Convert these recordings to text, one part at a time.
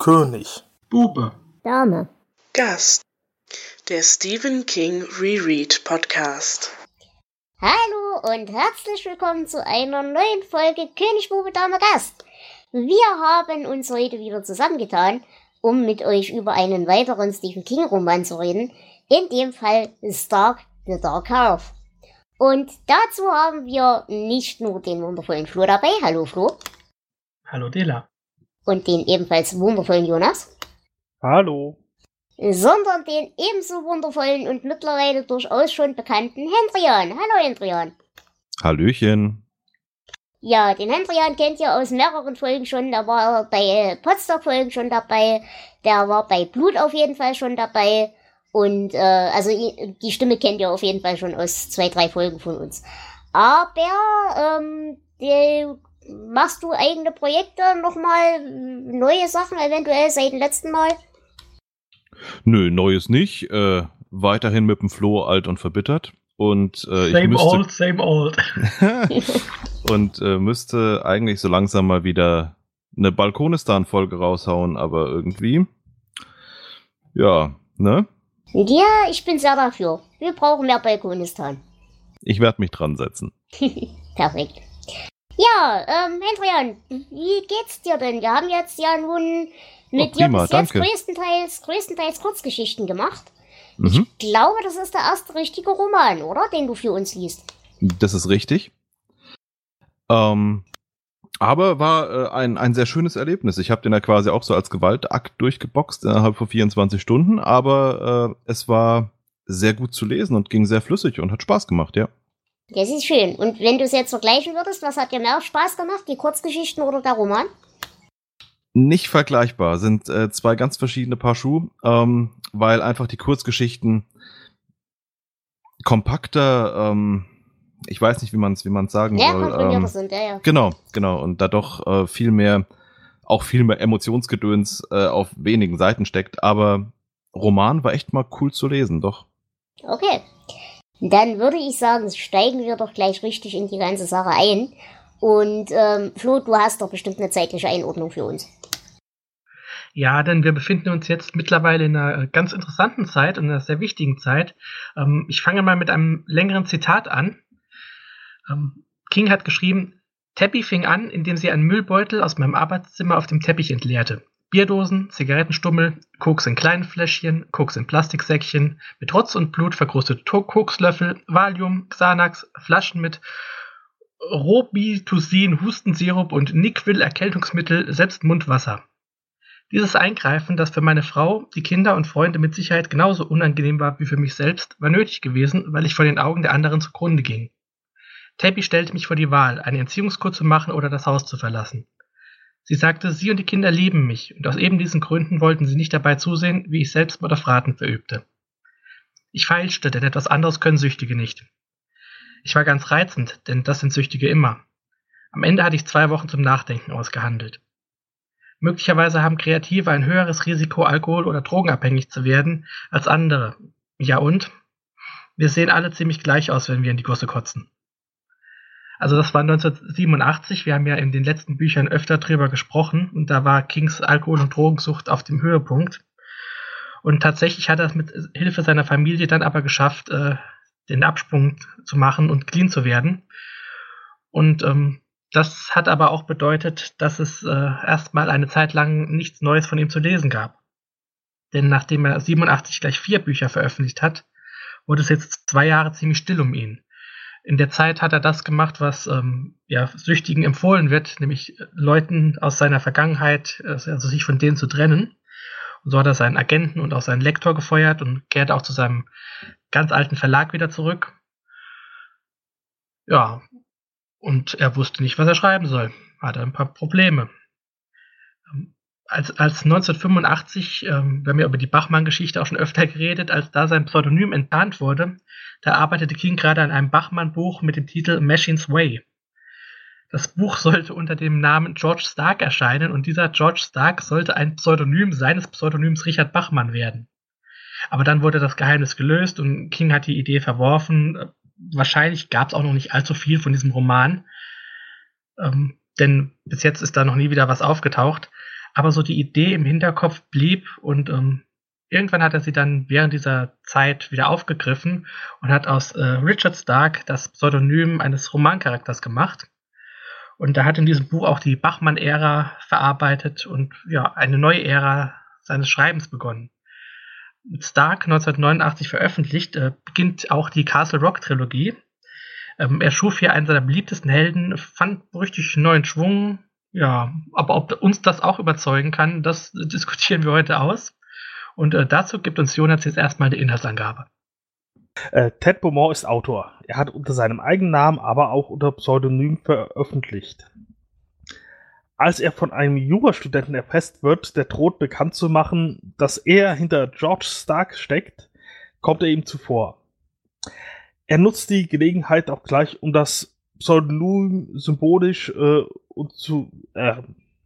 König. Bube. Dame. Gast. Der Stephen King Reread Podcast. Hallo und herzlich willkommen zu einer neuen Folge König, Bube, Dame, Gast. Wir haben uns heute wieder zusammengetan, um mit euch über einen weiteren Stephen King Roman zu reden. In dem Fall Stark the Dark Half. Und dazu haben wir nicht nur den wundervollen Flo dabei. Hallo Flo. Hallo Dela. Und den ebenfalls wundervollen Jonas. Hallo. Sondern den ebenso wundervollen und mittlerweile durchaus schon bekannten Hendrian. Hallo Hendrian. Hallöchen. Ja, den Hendrian kennt ihr aus mehreren Folgen schon. Der war bei äh, Potsdam-Folgen schon dabei. Der war bei Blut auf jeden Fall schon dabei. Und äh, also die Stimme kennt ihr auf jeden Fall schon aus zwei, drei Folgen von uns. Aber ähm, die, machst du eigene Projekte nochmal, neue Sachen eventuell seit dem letzten Mal? Nö, Neues nicht. Äh, weiterhin mit dem Flo alt und verbittert. Und äh, same ich müsste, old, same old. und äh, müsste eigentlich so langsam mal wieder eine Balkonistan-Folge raushauen, aber irgendwie. Ja, ne? Ja, ich bin sehr dafür. Wir brauchen mehr Balkonistan. Ich werde mich dran setzen. Perfekt. Ja, ähm, Hendrian, wie geht's dir denn? Wir haben jetzt ja nun mit oh, prima, dir bis jetzt größtenteils, größtenteils Kurzgeschichten gemacht. Mhm. Ich glaube, das ist der erste richtige Roman, oder? Den du für uns liest. Das ist richtig. Ähm, aber war äh, ein, ein sehr schönes Erlebnis. Ich habe den ja quasi auch so als Gewaltakt durchgeboxt innerhalb von 24 Stunden, aber äh, es war sehr gut zu lesen und ging sehr flüssig und hat Spaß gemacht, ja. Das ist schön. Und wenn du es jetzt vergleichen würdest, was hat dir mehr Spaß gemacht, die Kurzgeschichten oder der Roman? Nicht vergleichbar, sind äh, zwei ganz verschiedene Paar Schuhe, ähm, weil einfach die Kurzgeschichten kompakter, ähm, ich weiß nicht, wie man es wie man's sagen ja, soll. Ähm, sind, ja, ja. Genau, genau. Und da doch äh, viel mehr, auch viel mehr Emotionsgedöns äh, auf wenigen Seiten steckt. Aber Roman war echt mal cool zu lesen, doch. Okay. Dann würde ich sagen, steigen wir doch gleich richtig in die ganze Sache ein. Und ähm, Flo, du hast doch bestimmt eine zeitliche Einordnung für uns. Ja, denn wir befinden uns jetzt mittlerweile in einer ganz interessanten Zeit und einer sehr wichtigen Zeit. Ähm, ich fange mal mit einem längeren Zitat an. Ähm, King hat geschrieben, Teppy fing an, indem sie einen Müllbeutel aus meinem Arbeitszimmer auf dem Teppich entleerte. Bierdosen, Zigarettenstummel, Koks in kleinen Fläschchen, Koks in Plastiksäckchen, mit Rotz und Blut verkrustete Kokslöffel, Valium, Xanax, Flaschen mit Robitussin, Hustensirup und Nickwill Erkältungsmittel, selbst Mundwasser. Dieses Eingreifen, das für meine Frau, die Kinder und Freunde mit Sicherheit genauso unangenehm war wie für mich selbst, war nötig gewesen, weil ich vor den Augen der anderen zugrunde ging. Tabby stellte mich vor die Wahl, eine Entziehungskur zu machen oder das Haus zu verlassen. Sie sagte, sie und die Kinder lieben mich, und aus eben diesen Gründen wollten sie nicht dabei zusehen, wie ich Selbstmord auf Raten verübte. Ich feilschte, denn etwas anderes können Süchtige nicht. Ich war ganz reizend, denn das sind Süchtige immer. Am Ende hatte ich zwei Wochen zum Nachdenken ausgehandelt. Möglicherweise haben Kreative ein höheres Risiko, alkohol- oder drogenabhängig zu werden, als andere. Ja und? Wir sehen alle ziemlich gleich aus, wenn wir in die Gosse kotzen. Also das war 1987. Wir haben ja in den letzten Büchern öfter drüber gesprochen und da war Kings Alkohol- und Drogensucht auf dem Höhepunkt. Und tatsächlich hat er es mit Hilfe seiner Familie dann aber geschafft, äh, den Absprung zu machen und clean zu werden. Und ähm, das hat aber auch bedeutet, dass es äh, erstmal eine Zeit lang nichts Neues von ihm zu lesen gab. Denn nachdem er 87 gleich vier Bücher veröffentlicht hat, wurde es jetzt zwei Jahre ziemlich still um ihn. In der Zeit hat er das gemacht, was ähm, ja, Süchtigen empfohlen wird, nämlich äh, Leuten aus seiner Vergangenheit, also sich von denen zu trennen. Und so hat er seinen Agenten und auch seinen Lektor gefeuert und kehrte auch zu seinem ganz alten Verlag wieder zurück. Ja, und er wusste nicht, was er schreiben soll. Hatte ein paar Probleme. Als, als 1985, ähm, wir haben ja über die Bachmann-Geschichte auch schon öfter geredet, als da sein Pseudonym enttarnt wurde, da arbeitete King gerade an einem Bachmann-Buch mit dem Titel Machine's Way. Das Buch sollte unter dem Namen George Stark erscheinen und dieser George Stark sollte ein Pseudonym seines Pseudonyms Richard Bachmann werden. Aber dann wurde das Geheimnis gelöst und King hat die Idee verworfen. Wahrscheinlich gab es auch noch nicht allzu viel von diesem Roman, ähm, denn bis jetzt ist da noch nie wieder was aufgetaucht. Aber so die Idee im Hinterkopf blieb und ähm, irgendwann hat er sie dann während dieser Zeit wieder aufgegriffen und hat aus äh, Richard Stark das Pseudonym eines Romancharakters gemacht. Und er hat in diesem Buch auch die Bachmann-Ära verarbeitet und ja, eine neue Ära seines Schreibens begonnen. Mit Stark 1989 veröffentlicht, äh, beginnt auch die Castle Rock Trilogie. Ähm, er schuf hier einen seiner beliebtesten Helden, fand richtig neuen Schwung. Ja, aber ob uns das auch überzeugen kann, das diskutieren wir heute aus. Und äh, dazu gibt uns Jonas jetzt erstmal eine Inhaltsangabe. Äh, Ted Beaumont ist Autor. Er hat unter seinem eigenen Namen, aber auch unter Pseudonym veröffentlicht. Als er von einem Jurastudenten erfasst wird, der droht bekannt zu machen, dass er hinter George Stark steckt, kommt er ihm zuvor. Er nutzt die Gelegenheit auch gleich, um das Pseudonym symbolisch äh, und zu äh,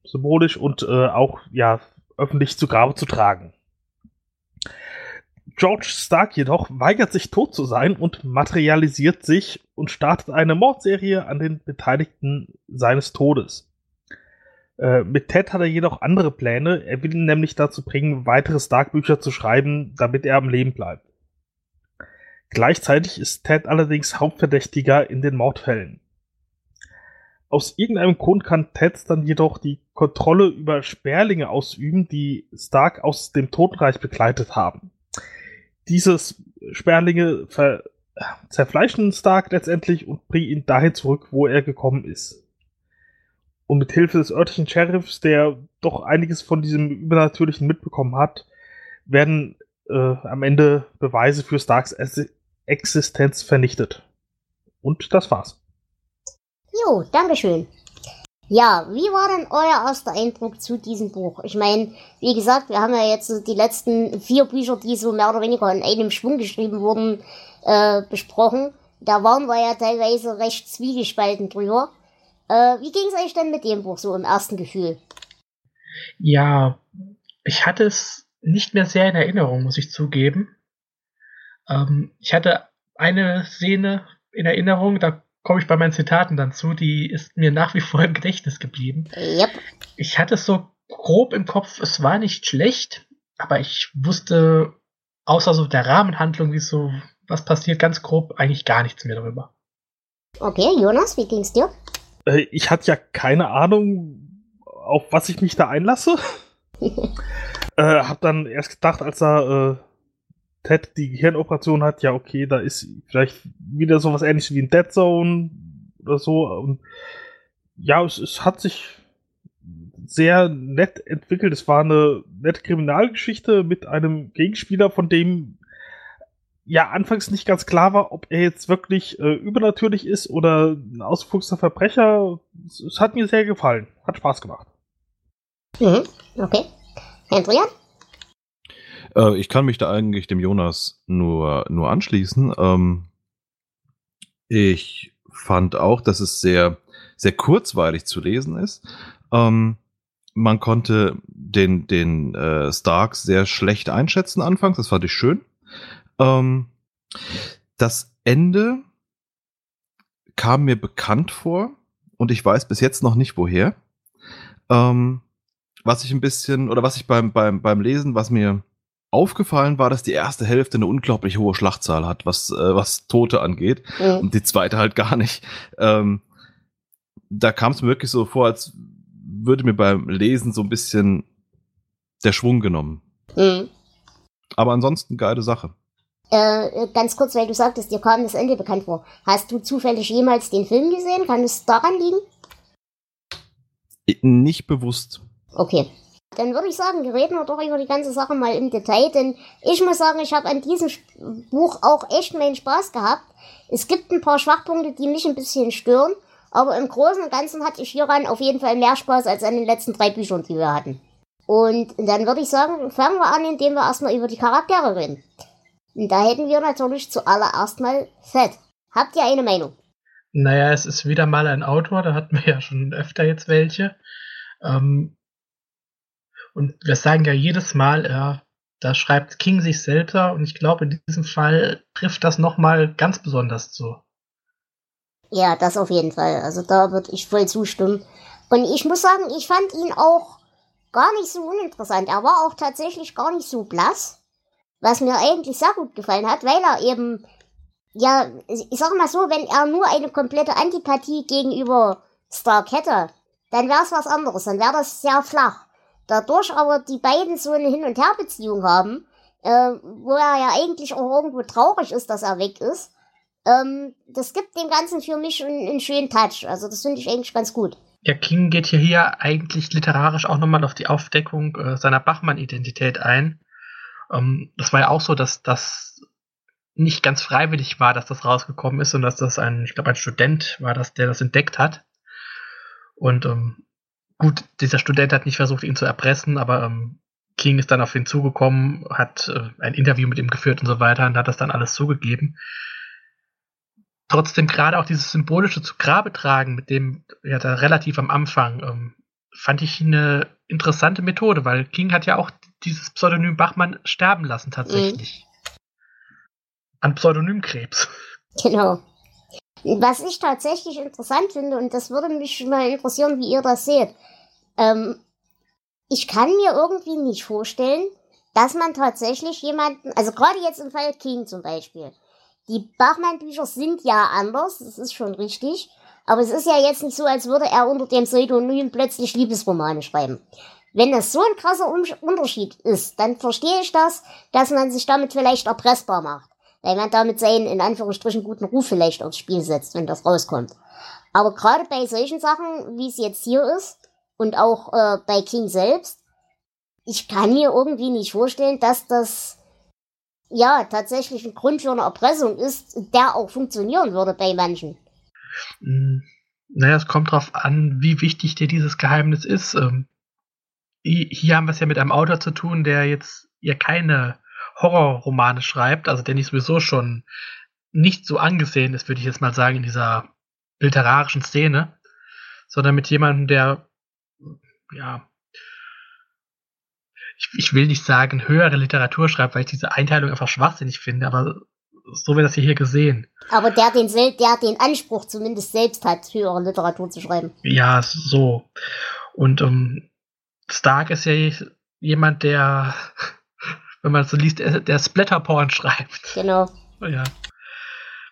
symbolisch und äh, auch ja öffentlich zu Grabe zu tragen. George Stark jedoch weigert sich tot zu sein und materialisiert sich und startet eine Mordserie an den Beteiligten seines Todes. Äh, mit Ted hat er jedoch andere Pläne. Er will ihn nämlich dazu bringen, weitere Stark-Bücher zu schreiben, damit er am Leben bleibt. Gleichzeitig ist Ted allerdings Hauptverdächtiger in den Mordfällen. Aus irgendeinem Grund kann Ted dann jedoch die Kontrolle über Sperlinge ausüben, die Stark aus dem Totenreich begleitet haben dieses Sperlinge zerfleischen Stark letztendlich und bringen ihn dahin zurück, wo er gekommen ist. Und mit Hilfe des örtlichen Sheriffs, der doch einiges von diesem Übernatürlichen mitbekommen hat, werden äh, am Ende Beweise für Starks Existenz vernichtet. Und das war's. Jo, Dankeschön. Ja, wie war denn euer erster Eindruck zu diesem Buch? Ich meine, wie gesagt, wir haben ja jetzt die letzten vier Bücher, die so mehr oder weniger in einem Schwung geschrieben wurden, äh, besprochen. Da waren wir ja teilweise recht zwiegespalten drüber. Äh, wie ging es euch denn mit dem Buch so im ersten Gefühl? Ja, ich hatte es nicht mehr sehr in Erinnerung, muss ich zugeben. Ähm, ich hatte eine Szene in Erinnerung, da komme ich bei meinen Zitaten dann zu, die ist mir nach wie vor im Gedächtnis geblieben. Yep. Ich hatte es so grob im Kopf, es war nicht schlecht, aber ich wusste außer so der Rahmenhandlung, wie so was passiert, ganz grob eigentlich gar nichts mehr darüber. Okay, Jonas, wie ging's dir? Äh, ich hatte ja keine Ahnung, auf was ich mich da einlasse. äh, hab dann erst gedacht, als er äh, Ted die Gehirnoperation hat, ja, okay, da ist vielleicht wieder so was ähnliches wie ein Dead Zone oder so. Und ja, es, es hat sich sehr nett entwickelt. Es war eine nette Kriminalgeschichte mit einem Gegenspieler, von dem ja anfangs nicht ganz klar war, ob er jetzt wirklich äh, übernatürlich ist oder ein ausgefuchster Verbrecher. Es, es, hat mir sehr gefallen. Hat Spaß gemacht. Mhm, okay. Adrian? Äh, ich kann mich da eigentlich dem Jonas nur, nur anschließen. Ähm, ich fand auch, dass es sehr, sehr kurzweilig zu lesen ist. Ähm, man konnte den, den äh, Stark sehr schlecht einschätzen anfangs, das fand ich schön. Ähm, das Ende kam mir bekannt vor und ich weiß bis jetzt noch nicht woher. Ähm, was ich ein bisschen, oder was ich beim, beim, beim Lesen, was mir aufgefallen war, dass die erste Hälfte eine unglaublich hohe Schlachtzahl hat, was, äh, was Tote angeht. Mhm. Und die zweite halt gar nicht. Ähm, da kam es mir wirklich so vor, als würde mir beim Lesen so ein bisschen der Schwung genommen. Mhm. Aber ansonsten geile Sache. Äh, ganz kurz, weil du sagtest, dir kam das Ende bekannt vor. Hast du zufällig jemals den Film gesehen? Kann es daran liegen? Nicht bewusst. Okay. Dann würde ich sagen, reden wir doch über die ganze Sache mal im Detail, denn ich muss sagen, ich habe an diesem Buch auch echt meinen Spaß gehabt. Es gibt ein paar Schwachpunkte, die mich ein bisschen stören, aber im Großen und Ganzen hatte ich hieran auf jeden Fall mehr Spaß als an den letzten drei Büchern, die wir hatten. Und dann würde ich sagen, fangen wir an, indem wir erstmal über die Charaktere reden. Und da hätten wir natürlich zuallererst mal Fett. Habt ihr eine Meinung? Naja, es ist wieder mal ein Autor, da hatten wir ja schon öfter jetzt welche. Ähm, und wir sagen ja jedes Mal, ja, da schreibt King sich selber und ich glaube, in diesem Fall trifft das nochmal ganz besonders zu. Ja, das auf jeden Fall. Also da würde ich voll zustimmen. Und ich muss sagen, ich fand ihn auch gar nicht so uninteressant. Er war auch tatsächlich gar nicht so blass, was mir eigentlich sehr gut gefallen hat, weil er eben, ja, ich sag mal so, wenn er nur eine komplette Antipathie gegenüber Stark hätte, dann wäre es was anderes, dann wäre das sehr flach. Dadurch aber die beiden so eine Hin- und Her-Beziehung haben, äh, wo er ja eigentlich auch irgendwo traurig ist, dass er weg ist, ähm, das gibt dem Ganzen für mich einen, einen schönen Touch. Also das finde ich eigentlich ganz gut. Ja, King geht hier, hier eigentlich literarisch auch nochmal auf die Aufdeckung äh, seiner Bachmann-Identität ein. Ähm, das war ja auch so, dass das nicht ganz freiwillig war, dass das rausgekommen ist und dass das ein, ich glaube, ein Student war, das, der das entdeckt hat. Und ähm, gut, dieser Student hat nicht versucht, ihn zu erpressen, aber ähm, King ist dann auf ihn zugekommen, hat äh, ein Interview mit ihm geführt und so weiter und hat das dann alles zugegeben trotzdem gerade auch dieses symbolische zu Grabe tragen, mit dem ja da relativ am Anfang, ähm, fand ich eine interessante Methode, weil King hat ja auch dieses Pseudonym Bachmann sterben lassen tatsächlich. Mhm. An Pseudonymkrebs. Genau. Was ich tatsächlich interessant finde, und das würde mich mal interessieren, wie ihr das seht. Ähm, ich kann mir irgendwie nicht vorstellen, dass man tatsächlich jemanden, also gerade jetzt im Fall King zum Beispiel, die Bachmann-Bücher sind ja anders, das ist schon richtig. Aber es ist ja jetzt nicht so, als würde er unter dem Pseudonym plötzlich Liebesromane schreiben. Wenn das so ein krasser Unterschied ist, dann verstehe ich das, dass man sich damit vielleicht erpressbar macht. Weil man damit seinen, in Anführungsstrichen, guten Ruf vielleicht aufs Spiel setzt, wenn das rauskommt. Aber gerade bei solchen Sachen, wie es jetzt hier ist, und auch äh, bei King selbst, ich kann mir irgendwie nicht vorstellen, dass das ja tatsächlich ein Grund für eine Erpressung ist, der auch funktionieren würde bei manchen. Hm, naja, es kommt darauf an, wie wichtig dir dieses Geheimnis ist. Ähm, hier haben wir es ja mit einem Autor zu tun, der jetzt ja keine Horrorromane schreibt, also der nicht sowieso schon nicht so angesehen ist, würde ich jetzt mal sagen, in dieser literarischen Szene, sondern mit jemandem, der ja ich, ich will nicht sagen, höhere Literatur schreibt, weil ich diese Einteilung einfach schwachsinnig finde, aber so wird das hier gesehen. Aber der den, der den Anspruch zumindest selbst hat, höhere Literatur zu schreiben. Ja, so. Und um, ähm, Stark ist ja jemand, der, wenn man so liest, der Splatterporn schreibt. Genau. Ja.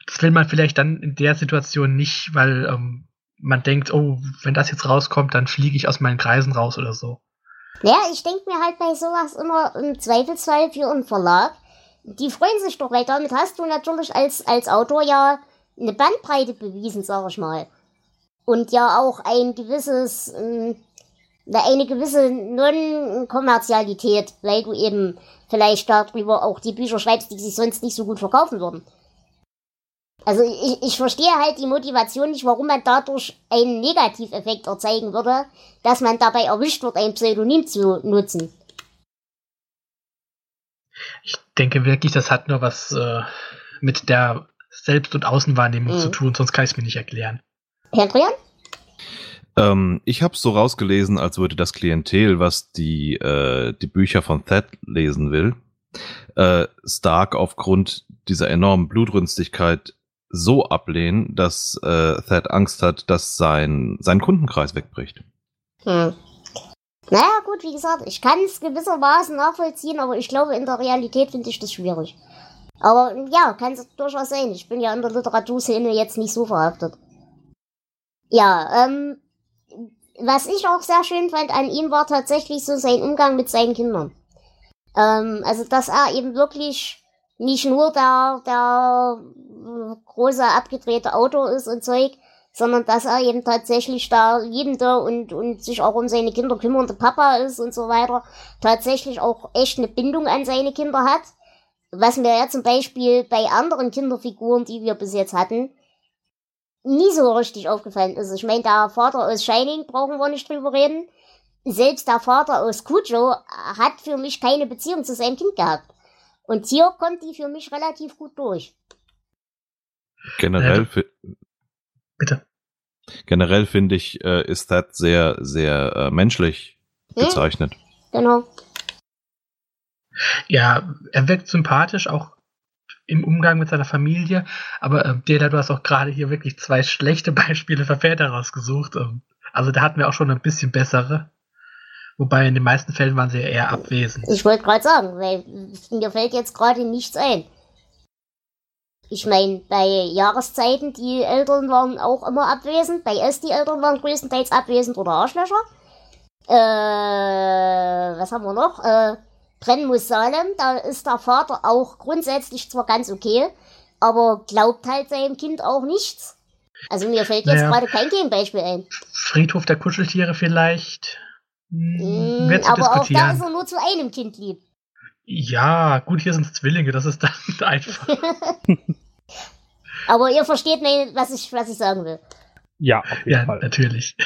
Das will man vielleicht dann in der Situation nicht, weil ähm, man denkt, oh, wenn das jetzt rauskommt, dann fliege ich aus meinen Kreisen raus oder so. Ja, ich denke mir halt bei sowas immer im Zweifelsfall für einen Verlag. Die freuen sich doch, weil damit hast du natürlich als, als Autor ja eine Bandbreite bewiesen, sag ich mal. Und ja auch ein gewisses, äh, eine gewisse Non-Kommerzialität, weil du eben vielleicht darüber auch die Bücher schreibst, die sich sonst nicht so gut verkaufen würden. Also ich, ich verstehe halt die Motivation nicht, warum man dadurch einen Negativeffekt erzeugen würde, dass man dabei erwischt wird, ein Pseudonym zu nutzen. Ich denke wirklich, das hat nur was äh, mit der Selbst- und Außenwahrnehmung mhm. zu tun, sonst kann ich es mir nicht erklären. Adrian? Ähm, ich habe es so rausgelesen, als würde das Klientel, was die, äh, die Bücher von Thad lesen will, äh, Stark aufgrund dieser enormen Blutrünstigkeit so ablehnen, dass äh, Thad Angst hat, dass sein, sein Kundenkreis wegbricht. Hm. Naja, gut, wie gesagt, ich kann es gewissermaßen nachvollziehen, aber ich glaube, in der Realität finde ich das schwierig. Aber ja, kann es durchaus sein. Ich bin ja in der Literaturszene jetzt nicht so verhaftet. Ja, ähm, was ich auch sehr schön fand an ihm war tatsächlich so sein Umgang mit seinen Kindern. Ähm, also, dass er eben wirklich nicht nur der, der große abgedrehte Auto ist und Zeug, sondern dass er eben tatsächlich da liebende und, und sich auch um seine Kinder kümmernde Papa ist und so weiter, tatsächlich auch echt eine Bindung an seine Kinder hat. Was mir ja zum Beispiel bei anderen Kinderfiguren, die wir bis jetzt hatten, nie so richtig aufgefallen ist. Ich meine, der Vater aus Shining brauchen wir nicht drüber reden. Selbst der Vater aus Cujo hat für mich keine Beziehung zu seinem Kind gehabt. Und hier kommt die für mich relativ gut durch. Generell, ja, bitte. Generell finde ich, äh, ist das sehr, sehr äh, menschlich hm? gezeichnet. Genau. Ja, er wirkt sympathisch, auch im Umgang mit seiner Familie. Aber äh, Dela, du hast auch gerade hier wirklich zwei schlechte Beispiele für Väter rausgesucht. Ähm, also da hatten wir auch schon ein bisschen bessere. Wobei in den meisten Fällen waren sie ja eher abwesend. Ich wollte gerade sagen, weil mir fällt jetzt gerade nichts ein. Ich meine, bei Jahreszeiten, die Eltern waren auch immer abwesend. Bei S, die Eltern waren größtenteils abwesend oder Arschlöcher. Äh, was haben wir noch? Äh, Brennen muss Salem, da ist der Vater auch grundsätzlich zwar ganz okay, aber glaubt halt seinem Kind auch nichts. Also mir fällt jetzt Naja. gerade kein Gegenbeispiel ein. Friedhof der Kuscheltiere vielleicht. Hm, Mm, aber auch da ist er nur zu einem Kind lieb. Ja, gut, hier sind es Zwillinge, das ist dann einfach. Aber ihr versteht, mein, was, ich, was ich sagen will. Ja, auf jeden ja, Fall. natürlich.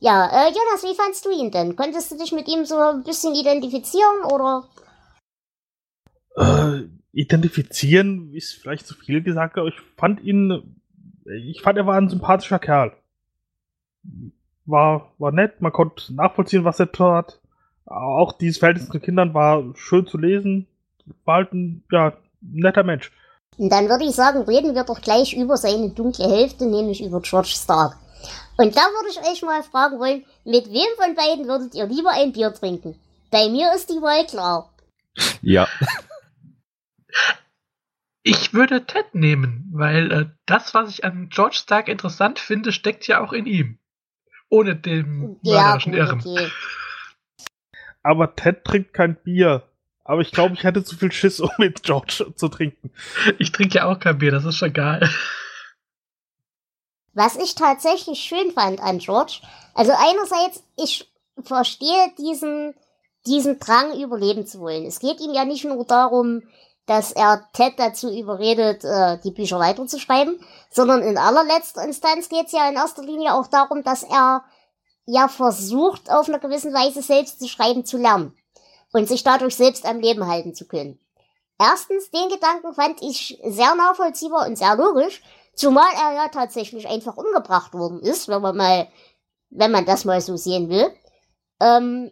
Ja, äh, Jonas, wie fandst du ihn denn? Konntest du dich mit ihm so ein bisschen identifizieren oder? Äh, identifizieren ist vielleicht zu viel gesagt, aber ich fand ihn, ich fand, er war ein sympathischer Kerl. War, war nett, man konnte nachvollziehen, was er tat. Auch dieses Verhältnis zu Kindern war schön zu lesen. War halt ein, ja, netter Mensch. Und dann würde ich sagen, reden wir doch gleich über seine dunkle Hälfte, nämlich über George Stark. Und da würde ich euch mal fragen wollen, mit wem von beiden würdet ihr lieber ein Bier trinken? Bei mir ist die Wahl klar. Ja, Ich würde Ted nehmen, weil äh, das, was ich an George Stark interessant finde, steckt ja auch in ihm. Ohne dem Ja, mörderischen gut, Irren. okay. Aber Ted trinkt kein Bier. Aber ich glaube, ich hätte zu viel Schiss, um mit George zu trinken. Ich trinke ja auch kein Bier, das ist schon geil. Was ich tatsächlich schön fand an George, also einerseits, ich verstehe diesen, diesen Drang, überleben zu wollen. Es geht ihm ja nicht nur darum, dass er Ted dazu überredet, äh, die Bücher weiterzuschreiben, sondern in allerletzter Instanz geht es ja in erster Linie auch darum, dass er ja versucht, auf einer gewissen Weise selbst zu schreiben zu lernen und sich dadurch selbst am Leben halten zu können. Erstens, den Gedanken fand ich sehr nachvollziehbar und sehr logisch, zumal er ja tatsächlich einfach umgebracht worden ist, wenn man mal, wenn man das mal so sehen will. Ähm,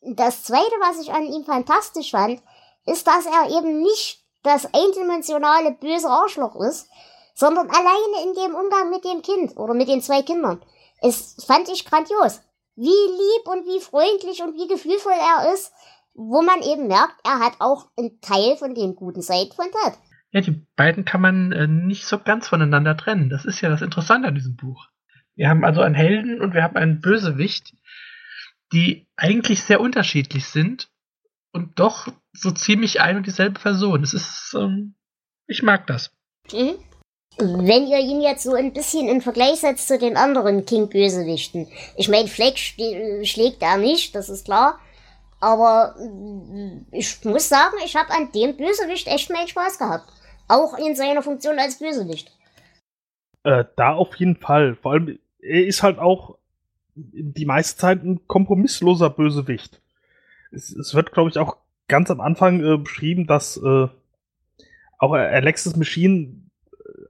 das zweite, was ich an ihm fantastisch fand, ist, dass er eben nicht das eindimensionale böse Arschloch ist, sondern alleine in dem Umgang mit dem Kind oder mit den zwei Kindern. Es fand ich grandios. Wie lieb und wie freundlich und wie gefühlvoll er ist, wo man eben merkt, er hat auch einen Teil von den guten Seiten von Ted. Ja, die beiden kann man äh, nicht so ganz voneinander trennen. Das ist ja das Interessante an diesem Buch. Wir haben also einen Helden und wir haben einen Bösewicht, die eigentlich sehr unterschiedlich sind und doch so ziemlich ein und dieselbe Person. Es ist, ähm, ich mag das. Mhm. Wenn ihr ihn jetzt so ein bisschen in Vergleich setzt zu den anderen King-Bösewichten. Ich meine, Fleck schl- schlägt er nicht, das ist klar. Aber mm, ich muss sagen, ich habe an dem Bösewicht echt meinen Spaß gehabt. Auch in seiner Funktion als Bösewicht. Äh, da auf jeden Fall. Vor allem, er ist halt auch die meiste Zeit ein kompromissloser Bösewicht. Es, es wird, glaube ich, auch ganz am Anfang äh, beschrieben, dass äh, auch Alexis Machine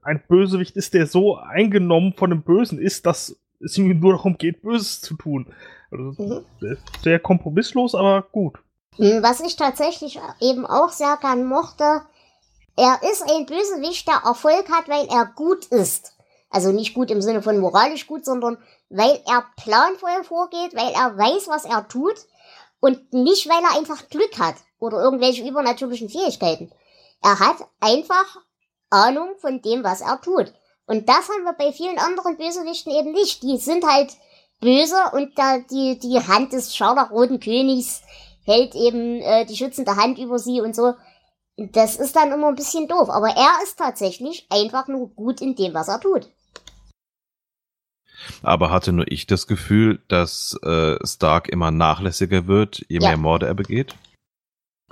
ein Bösewicht ist, der so eingenommen von dem Bösen ist, dass es ihm nur darum geht, Böses zu tun. Also, Mhm. ist sehr kompromisslos, aber gut. Mm, Was ich tatsächlich eben auch sehr gern mochte, er ist ein Bösewicht, der Erfolg hat, weil er gut ist. Also nicht gut im Sinne von moralisch gut, sondern weil er planvoll vorgeht, weil er weiß, was er tut und nicht, weil er einfach Glück hat oder irgendwelche übernatürlichen Fähigkeiten. Er hat einfach Ahnung von dem, was er tut. Und das haben wir bei vielen anderen Bösewichten eben nicht. Die sind halt böse und da die, die Hand des scharlachroten Königs hält eben äh, die schützende Hand über sie und so. Das ist dann immer ein bisschen doof. Aber er ist tatsächlich einfach nur gut in dem, was er tut. aber hatte nur ich das Gefühl, dass äh, Stark immer nachlässiger wird, je Ja. mehr Morde er begeht?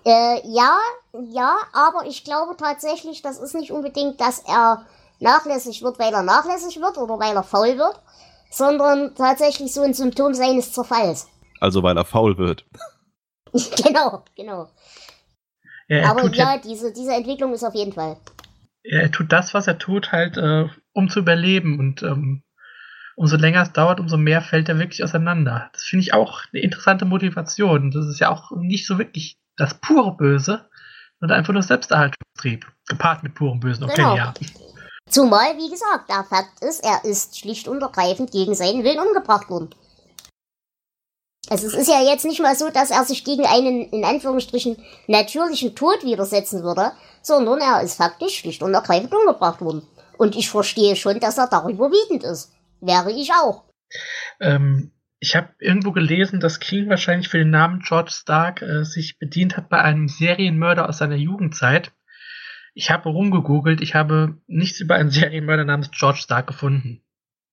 Äh, ja, ja, aber ich glaube tatsächlich, das ist nicht unbedingt, dass er nachlässig wird, weil er nachlässig wird oder weil er faul wird, sondern tatsächlich so ein Symptom seines Zerfalls. Also weil er faul wird. genau, genau. Ja, er, Aber ja, ja, diese, diese Entwicklung ist auf jeden Fall. er tut das, was er tut, halt, äh, um zu überleben. Und ähm, umso länger es dauert, umso mehr fällt er wirklich auseinander. Das finde ich auch eine interessante Motivation. Das ist ja auch nicht so wirklich das pure Böse, sondern einfach nur Selbsterhaltungstrieb. Gepaart mit purem Bösen. Okay, Genau. ja. Zumal, wie gesagt, der Fakt ist, er ist schlicht und ergreifend gegen seinen Willen umgebracht worden. Also es ist ja jetzt nicht mal so, dass er sich gegen einen, in Anführungsstrichen, natürlichen Tod widersetzen würde, sondern er ist faktisch schlicht und ergreifend umgebracht worden. Und ich verstehe schon, dass er darüber wütend ist. Wäre ich auch. Ähm, ich habe irgendwo gelesen, dass King wahrscheinlich für den Namen George Stark äh, sich bedient hat bei einem Serienmörder aus seiner Jugendzeit. Ich habe rumgegoogelt, ich habe nichts über einen Serienmörder namens George Stark gefunden.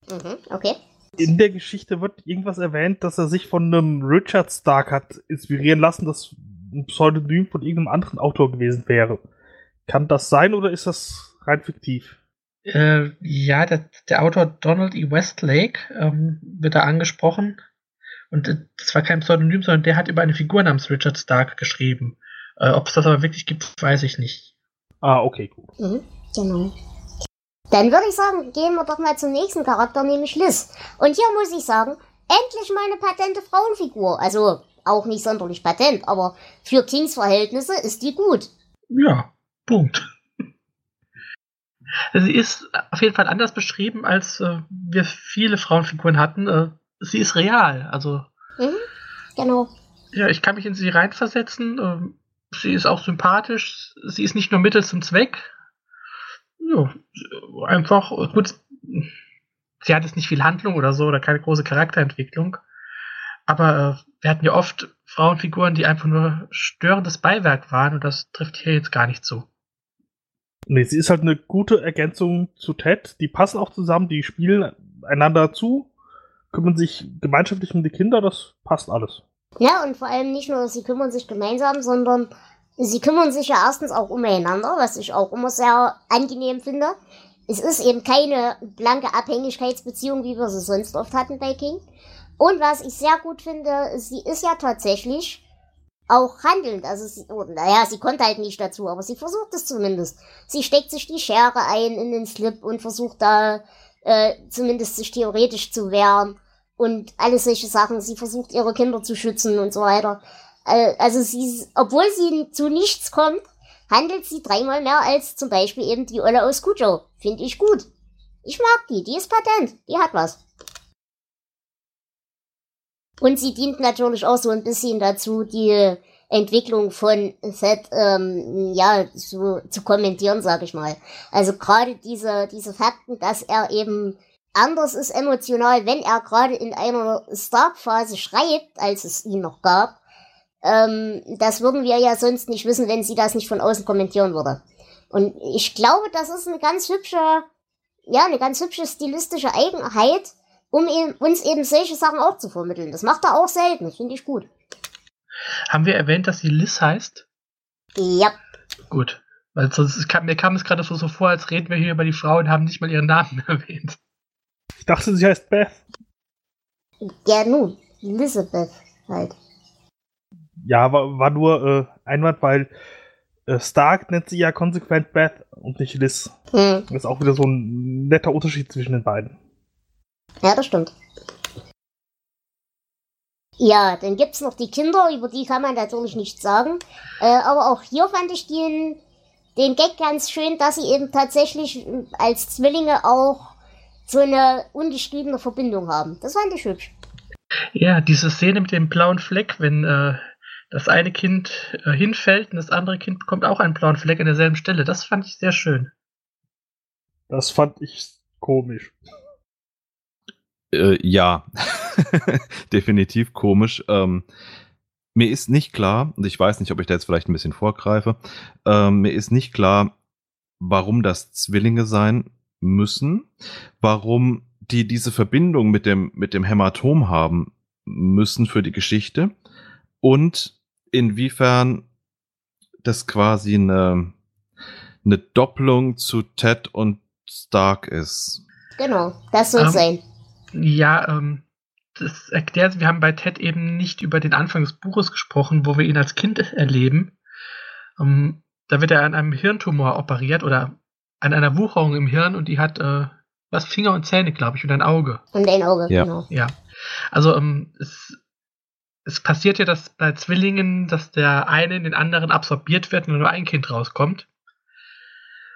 Mhm, okay. In der Geschichte wird irgendwas erwähnt, dass er sich von einem Richard Stark hat inspirieren lassen, das ein Pseudonym von irgendeinem anderen Autor gewesen wäre. Kann das sein oder ist das rein fiktiv? Äh, ja, der, der, Autor Donald E. Westlake ähm, wird da angesprochen. Und äh, das war kein Pseudonym, sondern der hat über eine Figur namens Richard Stark geschrieben. Äh, Ob es das aber wirklich gibt, weiß ich nicht. Ah, okay, gut. Mhm, genau. Dann würde ich sagen, gehen wir doch mal zum nächsten Charakter, nämlich Liz. Und hier muss ich sagen, endlich meine patente Frauenfigur. Also auch nicht sonderlich patent, aber für Kings Verhältnisse ist die gut. Ja, Punkt. Sie ist auf jeden Fall anders beschrieben, als äh, wir viele Frauenfiguren hatten. Äh, sie ist real, also. Mhm, genau. Ja, ich kann mich in sie reinversetzen. Äh, sie ist auch sympathisch. Sie ist nicht nur Mittel zum Zweck. Ja, einfach, gut, sie hat jetzt nicht viel Handlung oder so oder keine große Charakterentwicklung. Aber äh, wir hatten ja oft Frauenfiguren, die einfach nur störendes Beiwerk waren und das trifft hier jetzt gar nicht zu. Nee, sie ist halt eine gute Ergänzung zu Ted. Die passen auch zusammen, die spielen einander zu, kümmern sich gemeinschaftlich um die Kinder, das passt alles. Ja, und vor allem nicht nur, sie kümmern sich gemeinsam, sondern sie kümmern sich ja erstens auch umeinander, was ich auch immer sehr angenehm finde. Es ist eben keine blanke Abhängigkeitsbeziehung, wie wir sie sonst oft hatten bei King. Und was ich sehr gut finde, sie ist ja tatsächlich auch handelnd. Also, sie, oh, naja, sie konnte halt nicht dazu, aber sie versucht es zumindest. Sie steckt sich die Schere ein in den Slip und versucht da äh, zumindest sich theoretisch zu wehren und alles solche Sachen. Sie versucht ihre Kinder zu schützen und so weiter. Äh, also sie, obwohl sie zu nichts kommt, handelt sie dreimal mehr als zum Beispiel eben die Olle aus Kujo. Finde ich gut. Ich mag die, die ist patent, die hat was. Und sie dient natürlich auch so ein bisschen dazu, die Entwicklung von Set ähm, ja zu, zu kommentieren, sag ich mal. Also gerade diese diese Fakten, dass er eben anders ist emotional, wenn er gerade in einer Stark-Phase schreibt, als es ihn noch gab. Ähm, das würden wir ja sonst nicht wissen, wenn sie das nicht von außen kommentieren würde. Und ich glaube, das ist eine ganz hübsche, ja, eine ganz hübsche stilistische Eigenheit, um uns eben solche Sachen auch zu vermitteln. Das macht er auch selten, das finde ich gut. Haben wir erwähnt, dass sie Liz heißt? Ja. Gut. Weil sonst kam, mir kam es gerade so, so vor, als reden wir hier über die Frau und haben nicht mal ihren Namen erwähnt. Ich dachte, sie heißt Beth. Ja, nun, Elizabeth halt. Ja, war, war nur äh, Einwand, weil äh, Stark nennt sie ja konsequent Beth und nicht Liz. Hm. Das ist auch wieder so ein netter Unterschied zwischen den beiden. Ja, das stimmt. Ja, dann gibt's noch die Kinder, über die kann man natürlich nichts sagen. Äh, aber auch hier fand ich den, den Gag ganz schön, dass sie eben tatsächlich als Zwillinge auch so eine ungeschriebene Verbindung haben. Das fand ich hübsch. Ja, diese Szene mit dem blauen Fleck, wenn äh, das eine Kind äh, hinfällt und das andere Kind bekommt auch einen blauen Fleck an derselben Stelle. Das fand ich sehr schön. Das fand ich komisch. Äh, ja, definitiv komisch. Ähm, mir ist nicht klar, und ich weiß nicht, ob ich da jetzt vielleicht ein bisschen vorgreife, ähm, mir ist nicht klar, warum das Zwillinge sein müssen, warum die diese Verbindung mit dem, mit dem Hämatom haben müssen für die Geschichte und inwiefern das quasi eine, eine Doppelung zu Ted und Stark ist. Genau, das soll um, ähm, sein. Ja, ähm, das erklärt, wir haben bei Ted eben nicht über den Anfang des Buches gesprochen, wo wir ihn als Kind erleben. Ähm, da wird er an einem Hirntumor operiert oder an einer Wucherung im Hirn und die hat äh, was Finger und Zähne, glaube ich, und ein Auge. Und ein Auge, ja. genau. Ja. Also ähm, es, es passiert ja, dass bei Zwillingen, dass der eine in den anderen absorbiert wird und nur ein Kind rauskommt.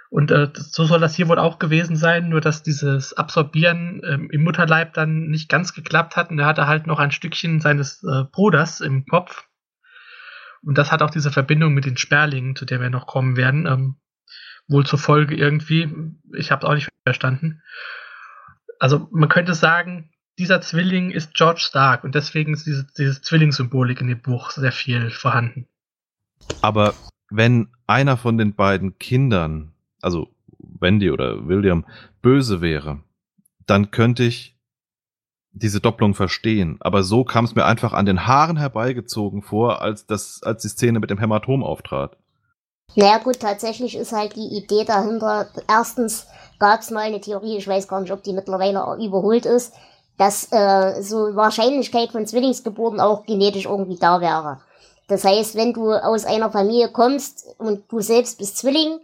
Und äh, so soll das hier wohl auch gewesen sein, nur dass dieses Absorbieren ähm, im Mutterleib dann nicht ganz geklappt hat. Und er hatte halt noch ein Stückchen seines äh, Bruders im Kopf. Und das hat auch diese Verbindung mit den Sperlingen, zu der wir noch kommen werden, ähm, wohl zur Folge irgendwie. Ich habe es auch nicht verstanden. Also man könnte sagen, dieser Zwilling ist George Stark und deswegen ist diese, diese Zwillingssymbolik in dem Buch sehr viel vorhanden. Aber wenn einer von den beiden Kindern, also Wendy oder William, böse wäre, dann könnte ich diese Doppelung verstehen. Aber so kam es mir einfach an den Haaren herbeigezogen vor, als, das, als die Szene mit dem Hämatom auftrat. Naja gut, tatsächlich ist halt die Idee dahinter, erstens gab es mal eine Theorie, ich weiß gar nicht, ob die mittlerweile überholt ist, dass äh, so Wahrscheinlichkeit von Zwillingsgeburten auch genetisch irgendwie da wäre. Das heißt, wenn du aus einer Familie kommst und du selbst bist Zwilling,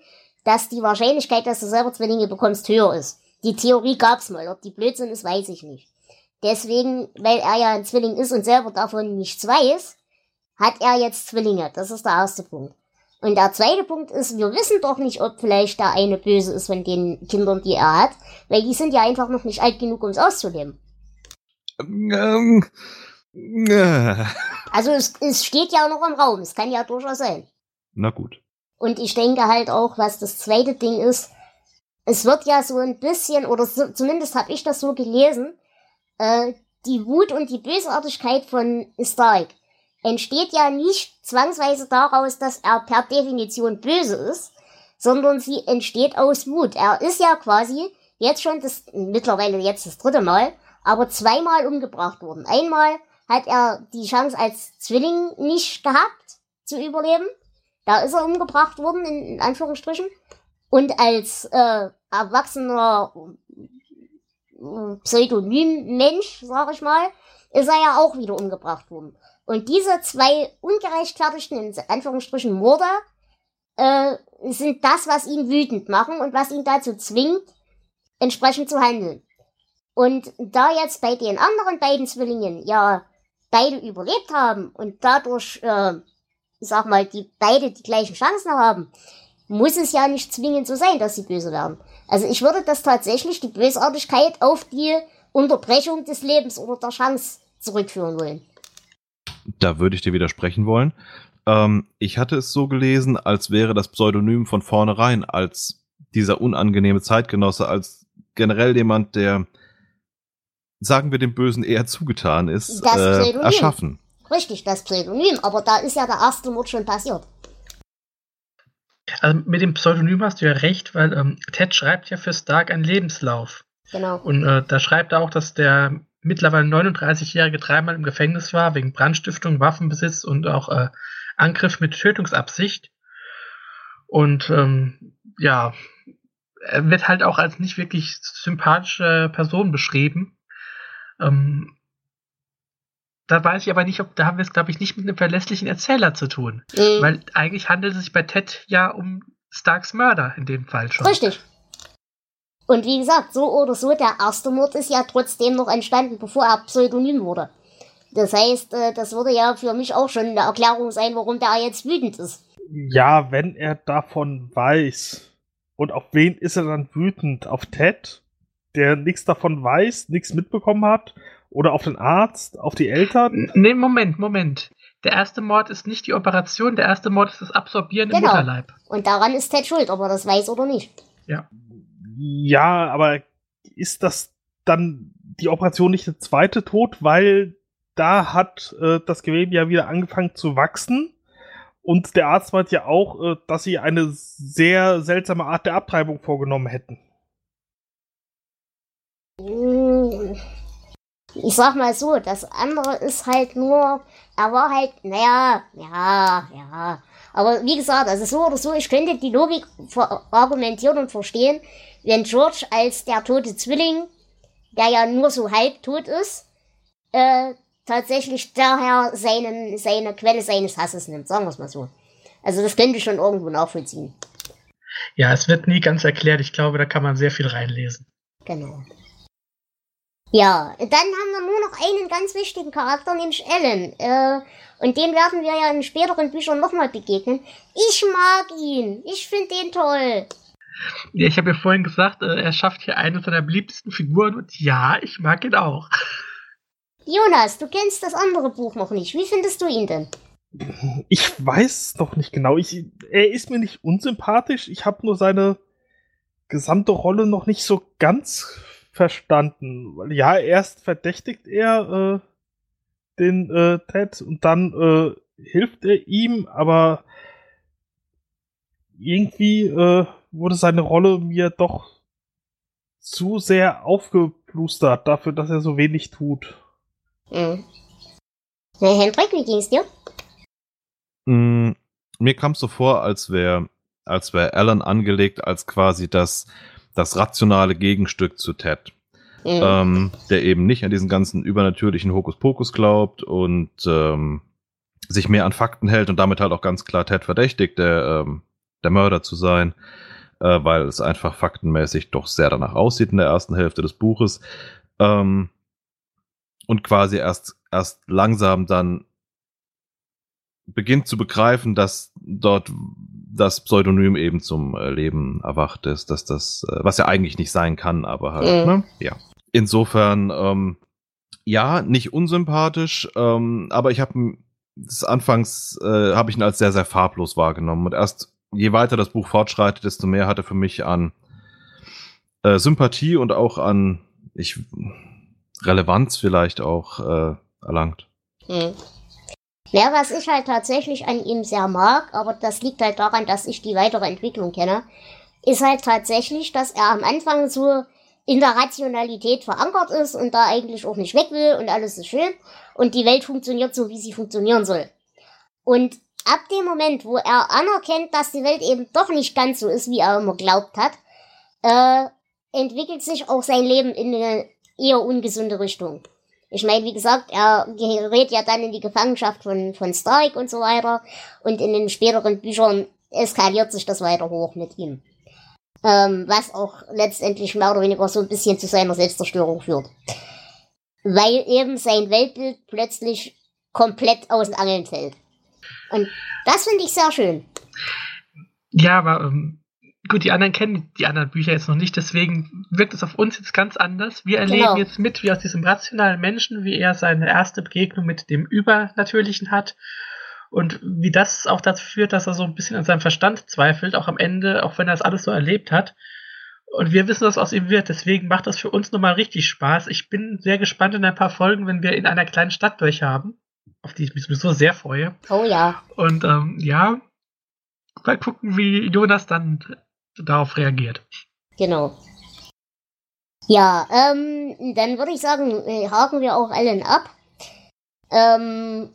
dass die Wahrscheinlichkeit, dass du selber Zwillinge bekommst, höher ist. Die Theorie gab's mal. Ob die Blödsinn ist, weiß ich nicht. Deswegen, weil er ja ein Zwilling ist und selber davon nichts weiß, hat er jetzt Zwillinge. Das ist der erste Punkt. Und der zweite Punkt ist, wir wissen doch nicht, ob vielleicht der eine böse ist von den Kindern, die er hat, weil die sind ja einfach noch nicht alt genug, um es auszuleben. Ähm, äh. Also es, es steht ja auch noch im Raum, es kann ja durchaus sein. Na gut. Und ich denke halt auch, was das zweite Ding ist, es wird ja so ein bisschen, oder so, zumindest habe ich das so gelesen, äh, die Wut und die Bösartigkeit von Stark entsteht ja nicht zwangsweise daraus, dass er per Definition böse ist, sondern sie entsteht aus Wut. Er ist ja quasi jetzt schon das, mittlerweile jetzt das dritte Mal, aber zweimal umgebracht worden. Einmal hat er die Chance als Zwilling nicht gehabt zu überleben. Da ist er umgebracht worden, in, Anführungsstrichen. Und als äh, erwachsener äh, Pseudonym-Mensch, sag ich mal, ist er ja auch wieder umgebracht worden. Und diese zwei ungerechtfertigten, in Anführungsstrichen, Morde äh, sind das, was ihn wütend machen und was ihn dazu zwingt, entsprechend zu handeln. Und da jetzt bei den anderen beiden Zwillingen ja beide überlebt haben und dadurch, äh, sag mal, die beide die gleichen Chancen haben, muss es ja nicht zwingend so sein, dass sie böse werden. Also ich würde das tatsächlich, die Bösartigkeit, auf die Unterbrechung des Lebens oder der Chance zurückführen wollen. Da würde ich dir widersprechen wollen. Ähm, ich hatte es so gelesen, als wäre das Pseudonym von vornherein als dieser unangenehme Zeitgenosse, als generell jemand, der, sagen wir, dem Bösen eher zugetan ist, äh, erschaffen. Richtig, das Pseudonym, aber da ist ja der erste Mord schon passiert. Also mit dem Pseudonym hast du ja recht, weil ähm, Ted schreibt ja für Stark einen Lebenslauf. Genau. Und äh, da schreibt er auch, dass der mittlerweile 39-Jährige dreimal im Gefängnis war, wegen Brandstiftung, Waffenbesitz und auch äh, Angriff mit Tötungsabsicht. Und ähm, ja, er wird halt auch als nicht wirklich sympathische Person beschrieben. Ähm, da weiß ich aber nicht, ob da haben wir es, glaube ich, nicht mit einem verlässlichen Erzähler zu tun. Mhm. Weil eigentlich handelt es sich bei Ted ja um Starks Mörder in dem Fall schon. Richtig. Und wie gesagt, so oder so, der erste Mord ist ja trotzdem noch entstanden, bevor er Pseudonym wurde. Das heißt, äh, das würde ja für mich auch schon eine Erklärung sein, warum der jetzt wütend ist. Ja, wenn er davon weiß. Und auf wen ist er dann wütend? Auf Ted, der nichts davon weiß, nichts mitbekommen hat? Oder auf den Arzt? Auf die Eltern? Nee, Moment, Moment. Der erste Mord ist nicht die Operation, der erste Mord ist das Absorbieren genau. im Mutterleib. Und daran ist Ted schuld, ob er das weiß oder nicht. Ja. Ja, aber ist das dann die Operation nicht der zweite Tod, weil da hat äh, das Gewebe ja wieder angefangen zu wachsen. Und der Arzt meint ja auch, äh, dass sie eine sehr seltsame Art der Abtreibung vorgenommen hätten. Ich sag mal so, das andere ist halt nur, er war halt, naja, ja, ja. Aber wie gesagt, also so oder so, ich könnte die Logik argumentieren und verstehen, wenn George als der tote Zwilling, der ja nur so halb tot ist, äh, tatsächlich daher seinen, seine Quelle seines Hasses nimmt, sagen wir es mal so. Also das könnte ich schon irgendwo nachvollziehen. Ja, es wird nie ganz erklärt. Ich glaube, da kann man sehr viel reinlesen. Genau. Ja, dann haben wir nur noch einen ganz wichtigen Charakter, nämlich Ellen. Äh, und den werden wir ja in späteren Büchern nochmal begegnen. Ich mag ihn. Ich finde den toll. Ja, ich habe ja vorhin gesagt, äh, er schafft hier eine seiner beliebtesten Figuren und ja, ich mag ihn auch. Jonas, du kennst das andere Buch noch nicht. Wie findest du ihn denn? Ich weiß noch nicht genau. Ich, er ist mir nicht unsympathisch. Ich habe nur seine gesamte Rolle noch nicht so ganz verstanden. Weil ja, erst verdächtigt er äh, den äh, Ted und dann äh, hilft er ihm, aber irgendwie äh, wurde seine Rolle mir doch zu sehr aufgeplustert dafür, dass er so wenig tut. Hm. Hey, Hendrik, wie ging's dir? Mm, mir kam es so vor, als wäre als wär Alan angelegt als quasi das, das rationale Gegenstück zu Ted. Hm. ähm, der eben nicht an diesen ganzen übernatürlichen Hokuspokus glaubt und ähm, sich mehr an Fakten hält und damit halt auch ganz klar Ted verdächtigt, der, ähm, der Mörder zu sein, äh, weil es einfach faktenmäßig doch sehr danach aussieht in der ersten Hälfte des Buches. Ähm, und quasi erst, erst langsam dann beginnt zu begreifen, dass dort das Pseudonym eben zum äh, Leben erwacht ist, dass das, äh, was ja eigentlich nicht sein kann, aber halt, Mhm. ne? Ja. Insofern, ähm, ja, nicht unsympathisch, ähm, aber ich habe des Anfangs äh, habe ich ihn als sehr, sehr farblos wahrgenommen. Und erst je weiter das Buch fortschreitet, desto mehr hat er für mich an äh, Sympathie und auch an ich, Relevanz vielleicht auch äh, erlangt. Hm. Ja, was ich halt tatsächlich an ihm sehr mag, aber das liegt halt daran, dass ich die weitere Entwicklung kenne, ist halt tatsächlich, dass er am Anfang so in der Rationalität verankert ist und da eigentlich auch nicht weg will und alles ist schön und die Welt funktioniert so, wie sie funktionieren soll. Und ab dem Moment, wo er anerkennt, dass die Welt eben doch nicht ganz so ist, wie er immer glaubt hat, äh, entwickelt sich auch sein Leben in eine eher ungesunde Richtung. Ich meine, wie gesagt, er gerät ja dann in die Gefangenschaft von, von Stark und so weiter. Und in den späteren Büchern eskaliert sich das weiter hoch mit ihm. Ähm, was auch letztendlich mehr oder weniger so ein bisschen zu seiner Selbstzerstörung führt. Weil eben sein Weltbild plötzlich komplett aus den Angeln fällt. Und das finde ich sehr schön. Ja, aber ähm, gut, die anderen kennen die anderen Bücher jetzt noch nicht, deswegen wirkt es auf uns jetzt ganz anders. Wir erleben Genau. jetzt mit, wie aus diesem rationalen Menschen, wie er seine erste Begegnung mit dem Übernatürlichen hat und wie das auch dazu führt, dass er so ein bisschen an seinem Verstand zweifelt, auch am Ende, auch wenn er das alles so erlebt hat. Und wir wissen, was aus ihm wird, deswegen macht das für uns nochmal richtig Spaß. Ich bin sehr gespannt in ein paar Folgen, wenn wir in einer kleinen Stadt durchhaben, auf die ich mich sowieso sehr freue. Oh ja. Und ähm, ja, mal gucken, wie Jonas dann darauf reagiert. Genau. Ja, ähm, dann würde ich sagen, äh, haken wir auch allen ab. Ähm,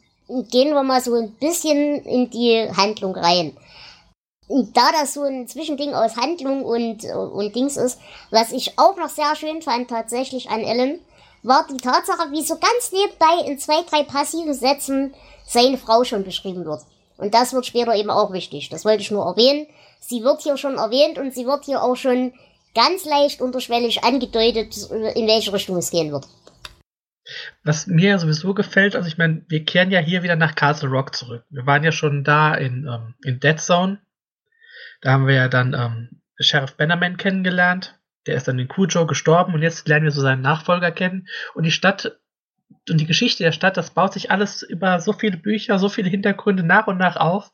gehen wir mal so ein bisschen in die Handlung rein. Da das so ein Zwischending aus Handlung und, und Dings ist, was ich auch noch sehr schön fand tatsächlich an Ellen, war die Tatsache, wie so ganz nebenbei in zwei, drei passiven Sätzen seine Frau schon beschrieben wird. Und das wird später eben auch wichtig. Das wollte ich nur erwähnen. Sie wird hier schon erwähnt und sie wird hier auch schon ganz leicht unterschwellig angedeutet, in welche Richtung es gehen wird. Was mir sowieso gefällt, also ich meine, wir kehren ja hier wieder nach Castle Rock zurück. Wir waren ja schon da in, ähm, in Dead Zone. Da haben wir ja dann ähm, Sheriff Bannerman kennengelernt. Der ist dann in Cujo gestorben und jetzt lernen wir so seinen Nachfolger kennen. Und die Stadt und die Geschichte der Stadt, das baut sich alles über so viele Bücher, so viele Hintergründe nach und nach auf.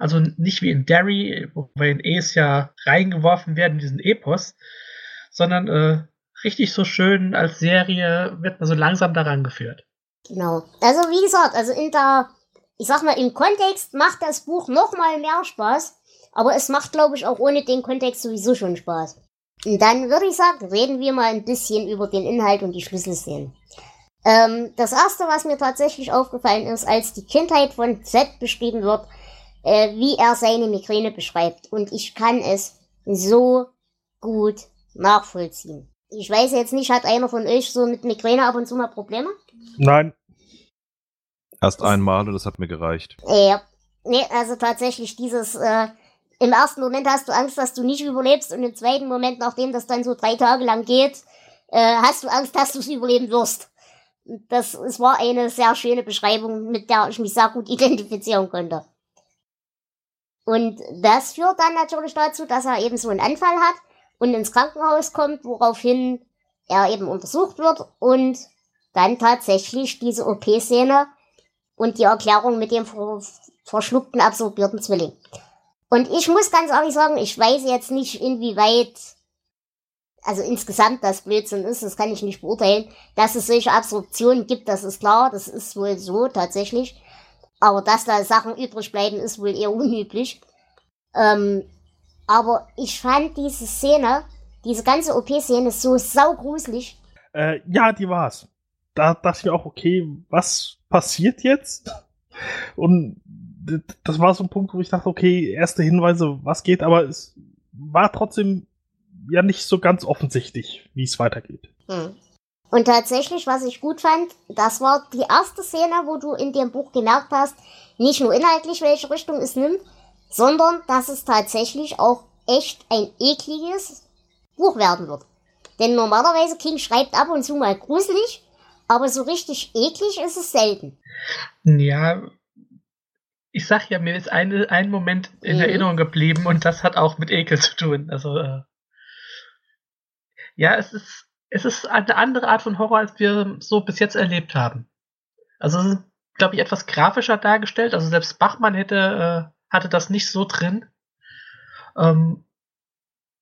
Also nicht wie in Derry, wo wir in Es ja reingeworfen werden, diesen Epos, sondern äh, richtig so schön als Serie wird man so langsam daran geführt. Genau. Also wie gesagt, also in der, ich sag mal, im Kontext macht das Buch noch mal mehr Spaß, aber es macht, glaube ich, auch ohne den Kontext sowieso schon Spaß. Und dann würde ich sagen, reden wir mal ein bisschen über den Inhalt und die Schlüsselszenen. Ähm, das erste, was mir tatsächlich aufgefallen ist, als die Kindheit von Z beschrieben wird, äh, wie er seine Migräne beschreibt. Und ich kann es so gut nachvollziehen. Ich weiß jetzt nicht, hat einer von euch so mit Migräne ab und zu mal Probleme? Nein, Erst einmal und das hat mir gereicht. Ja. Nee, also tatsächlich dieses, äh, im ersten Moment hast du Angst, dass du nicht überlebst und im zweiten Moment, nachdem das dann so drei Tage lang geht, äh, hast du Angst, dass du es überleben wirst. Das es war eine sehr schöne Beschreibung, mit der ich mich sehr gut identifizieren konnte. Und das führt dann natürlich dazu, dass er eben so einen Anfall hat und ins Krankenhaus kommt, woraufhin er eben untersucht wird und dann tatsächlich diese OP-Szene und die Erklärung mit dem ver verschluckten, absorbierten Zwilling. Und ich muss ganz ehrlich sagen, ich weiß jetzt nicht, inwieweit, also insgesamt das Blödsinn ist, das kann ich nicht beurteilen. Dass es solche Absorptionen gibt, das ist klar, das ist wohl so tatsächlich. Aber dass da Sachen übrig bleiben, ist wohl eher unüblich. Ähm, aber ich fand diese Szene, diese ganze OP-Szene so saugruselig. Äh, ja, die war's. Da dachte ich mir auch, okay, was passiert jetzt? Und das war so ein Punkt, wo ich dachte, okay, erste Hinweise, was geht, aber es war trotzdem ja nicht so ganz offensichtlich, wie es weitergeht. Hm. Und tatsächlich, was ich gut fand, das war die erste Szene, wo du in dem Buch gemerkt hast, nicht nur inhaltlich, welche Richtung es nimmt, sondern dass es tatsächlich auch echt ein ekliges Buch werden wird. Denn normalerweise King schreibt ab und zu mal gruselig, aber so richtig eklig ist es selten. Ja, ich sag ja, mir ist eine, ein Moment in mhm. Erinnerung geblieben und das hat auch mit Ekel zu tun. Also, äh, ja, es ist, es ist eine andere Art von Horror, als wir so bis jetzt erlebt haben. Also, es ist, glaube ich, etwas grafischer dargestellt. Also, selbst Bachmann hätte, äh, hatte das nicht so drin. Ähm,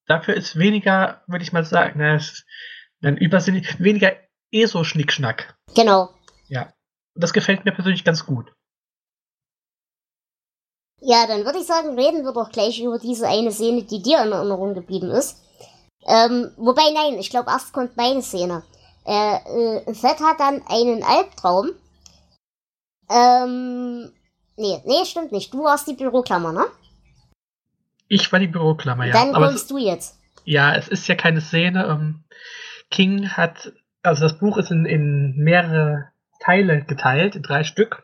dafür ist weniger, würde ich mal sagen, na, ist dann übersinnig, weniger ESO-Schnickschnack. Genau. Ja. Das gefällt mir persönlich ganz gut. Ja, dann würde ich sagen, reden wir doch gleich über diese eine Szene, die dir in Erinnerung geblieben ist. Ähm, wobei, nein, ich glaube, erst kommt meine Szene. Äh, äh, Fett hat dann einen Albtraum. Ähm, nee, nee, stimmt nicht. Du warst die Büroklammer, ne? Ich war die Büroklammer, ja. Dann kommst Aber du jetzt. Ja, es ist ja keine Szene. Ähm, King hat, also das Buch ist in, in mehrere Teile geteilt, in drei Stück.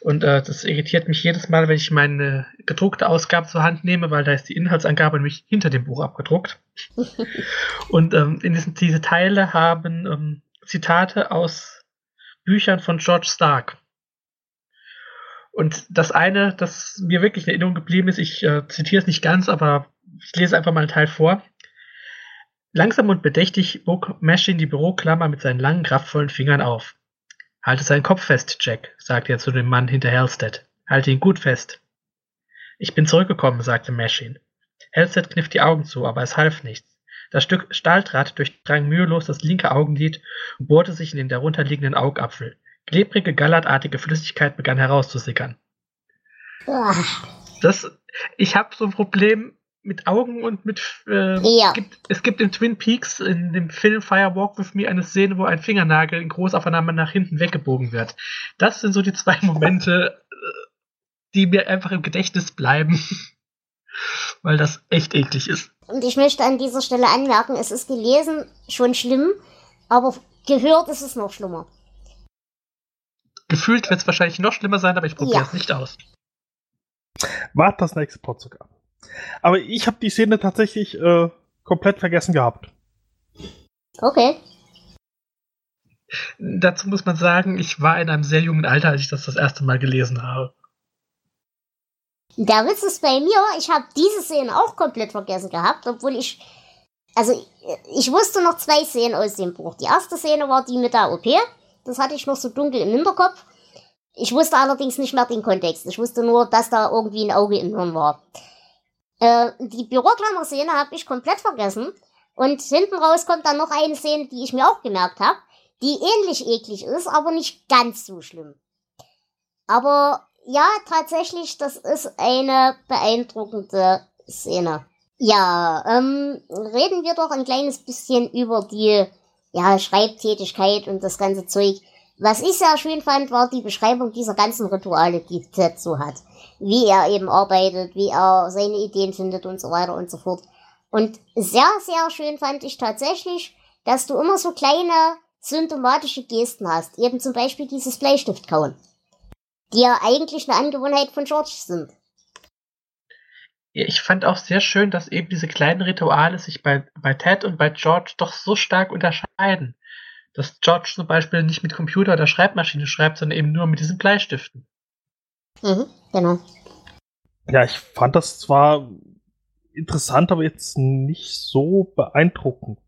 Und äh, das irritiert mich jedes Mal, wenn ich meine gedruckte Ausgabe zur Hand nehme, weil da ist die Inhaltsangabe nämlich hinter dem Buch abgedruckt. und ähm, in diesen, diese Teile haben ähm, Zitate aus Büchern von George Stark. Und das eine, das mir wirklich in Erinnerung geblieben ist, ich äh, zitiere es nicht ganz, aber ich lese einfach mal einen Teil vor. Langsam und bedächtig bog Machine die Büroklammer mit seinen langen, kraftvollen Fingern auf. Halte seinen Kopf fest, Jack, sagte er zu dem Mann hinter Halstead. Halte ihn gut fest. Ich bin zurückgekommen, sagte Machine. Halstead kniff die Augen zu, aber es half nichts. Das Stück Stahldraht durchdrang mühelos das linke Augenlid und bohrte sich in den darunterliegenden Augapfel. Klebrige, gallertartige Flüssigkeit begann herauszusickern. Das, ich habe so ein Problem mit Augen und mit. Äh, ja. es, gibt, es gibt in Twin Peaks in dem Film Fire Walk with Me eine Szene, wo ein Fingernagel in Großaufnahme nach hinten weggebogen wird. Das sind so die zwei Momente, äh, die mir einfach im Gedächtnis bleiben, weil das echt eklig ist. Und ich möchte an dieser Stelle anmerken, es ist gelesen schon schlimm, aber gehört ist es noch schlimmer. Gefühlt wird es wahrscheinlich noch schlimmer sein, aber ich probiere es ja. nicht aus. Wart das nächste Pod sogar. Aber ich habe die Szene tatsächlich äh, komplett vergessen gehabt. Okay. Dazu muss man sagen, ich war in einem sehr jungen Alter, als ich das das erste Mal gelesen habe. Der Witz ist bei mir, ich habe diese Szene auch komplett vergessen gehabt, obwohl ich. Also, ich wusste noch zwei Szenen aus dem Buch. Die erste Szene war die mit der OP. Das hatte ich noch so dunkel im Hinterkopf. Ich wusste allerdings nicht mehr den Kontext. Ich wusste nur, dass da irgendwie ein Auge im Hirn war. Äh, die Büroklammer-Szene habe ich komplett vergessen. Und hinten raus kommt dann noch eine Szene, die ich mir auch gemerkt habe, die ähnlich eklig ist, aber nicht ganz so schlimm. Aber ja, tatsächlich, das ist eine beeindruckende Szene. Ja, ähm, reden wir doch ein kleines bisschen über die ja, Schreibtätigkeit und das ganze Zeug. Was ich sehr schön fand, war die Beschreibung dieser ganzen Rituale, die Ted so hat. Wie er eben arbeitet, wie er seine Ideen findet und so weiter und so fort. Und sehr, sehr schön fand ich tatsächlich, dass du immer so kleine symptomatische Gesten hast. Eben zum Beispiel dieses Bleistiftkauen. Die ja eigentlich eine Angewohnheit von George sind. Ich fand auch sehr schön, dass eben diese kleinen Rituale sich bei, bei Ted und bei George doch so stark unterscheiden dass George zum Beispiel nicht mit Computer oder Schreibmaschine schreibt, sondern eben nur mit diesen Bleistiften. Mhm, genau. Ja, ich fand das zwar interessant, aber jetzt nicht so beeindruckend.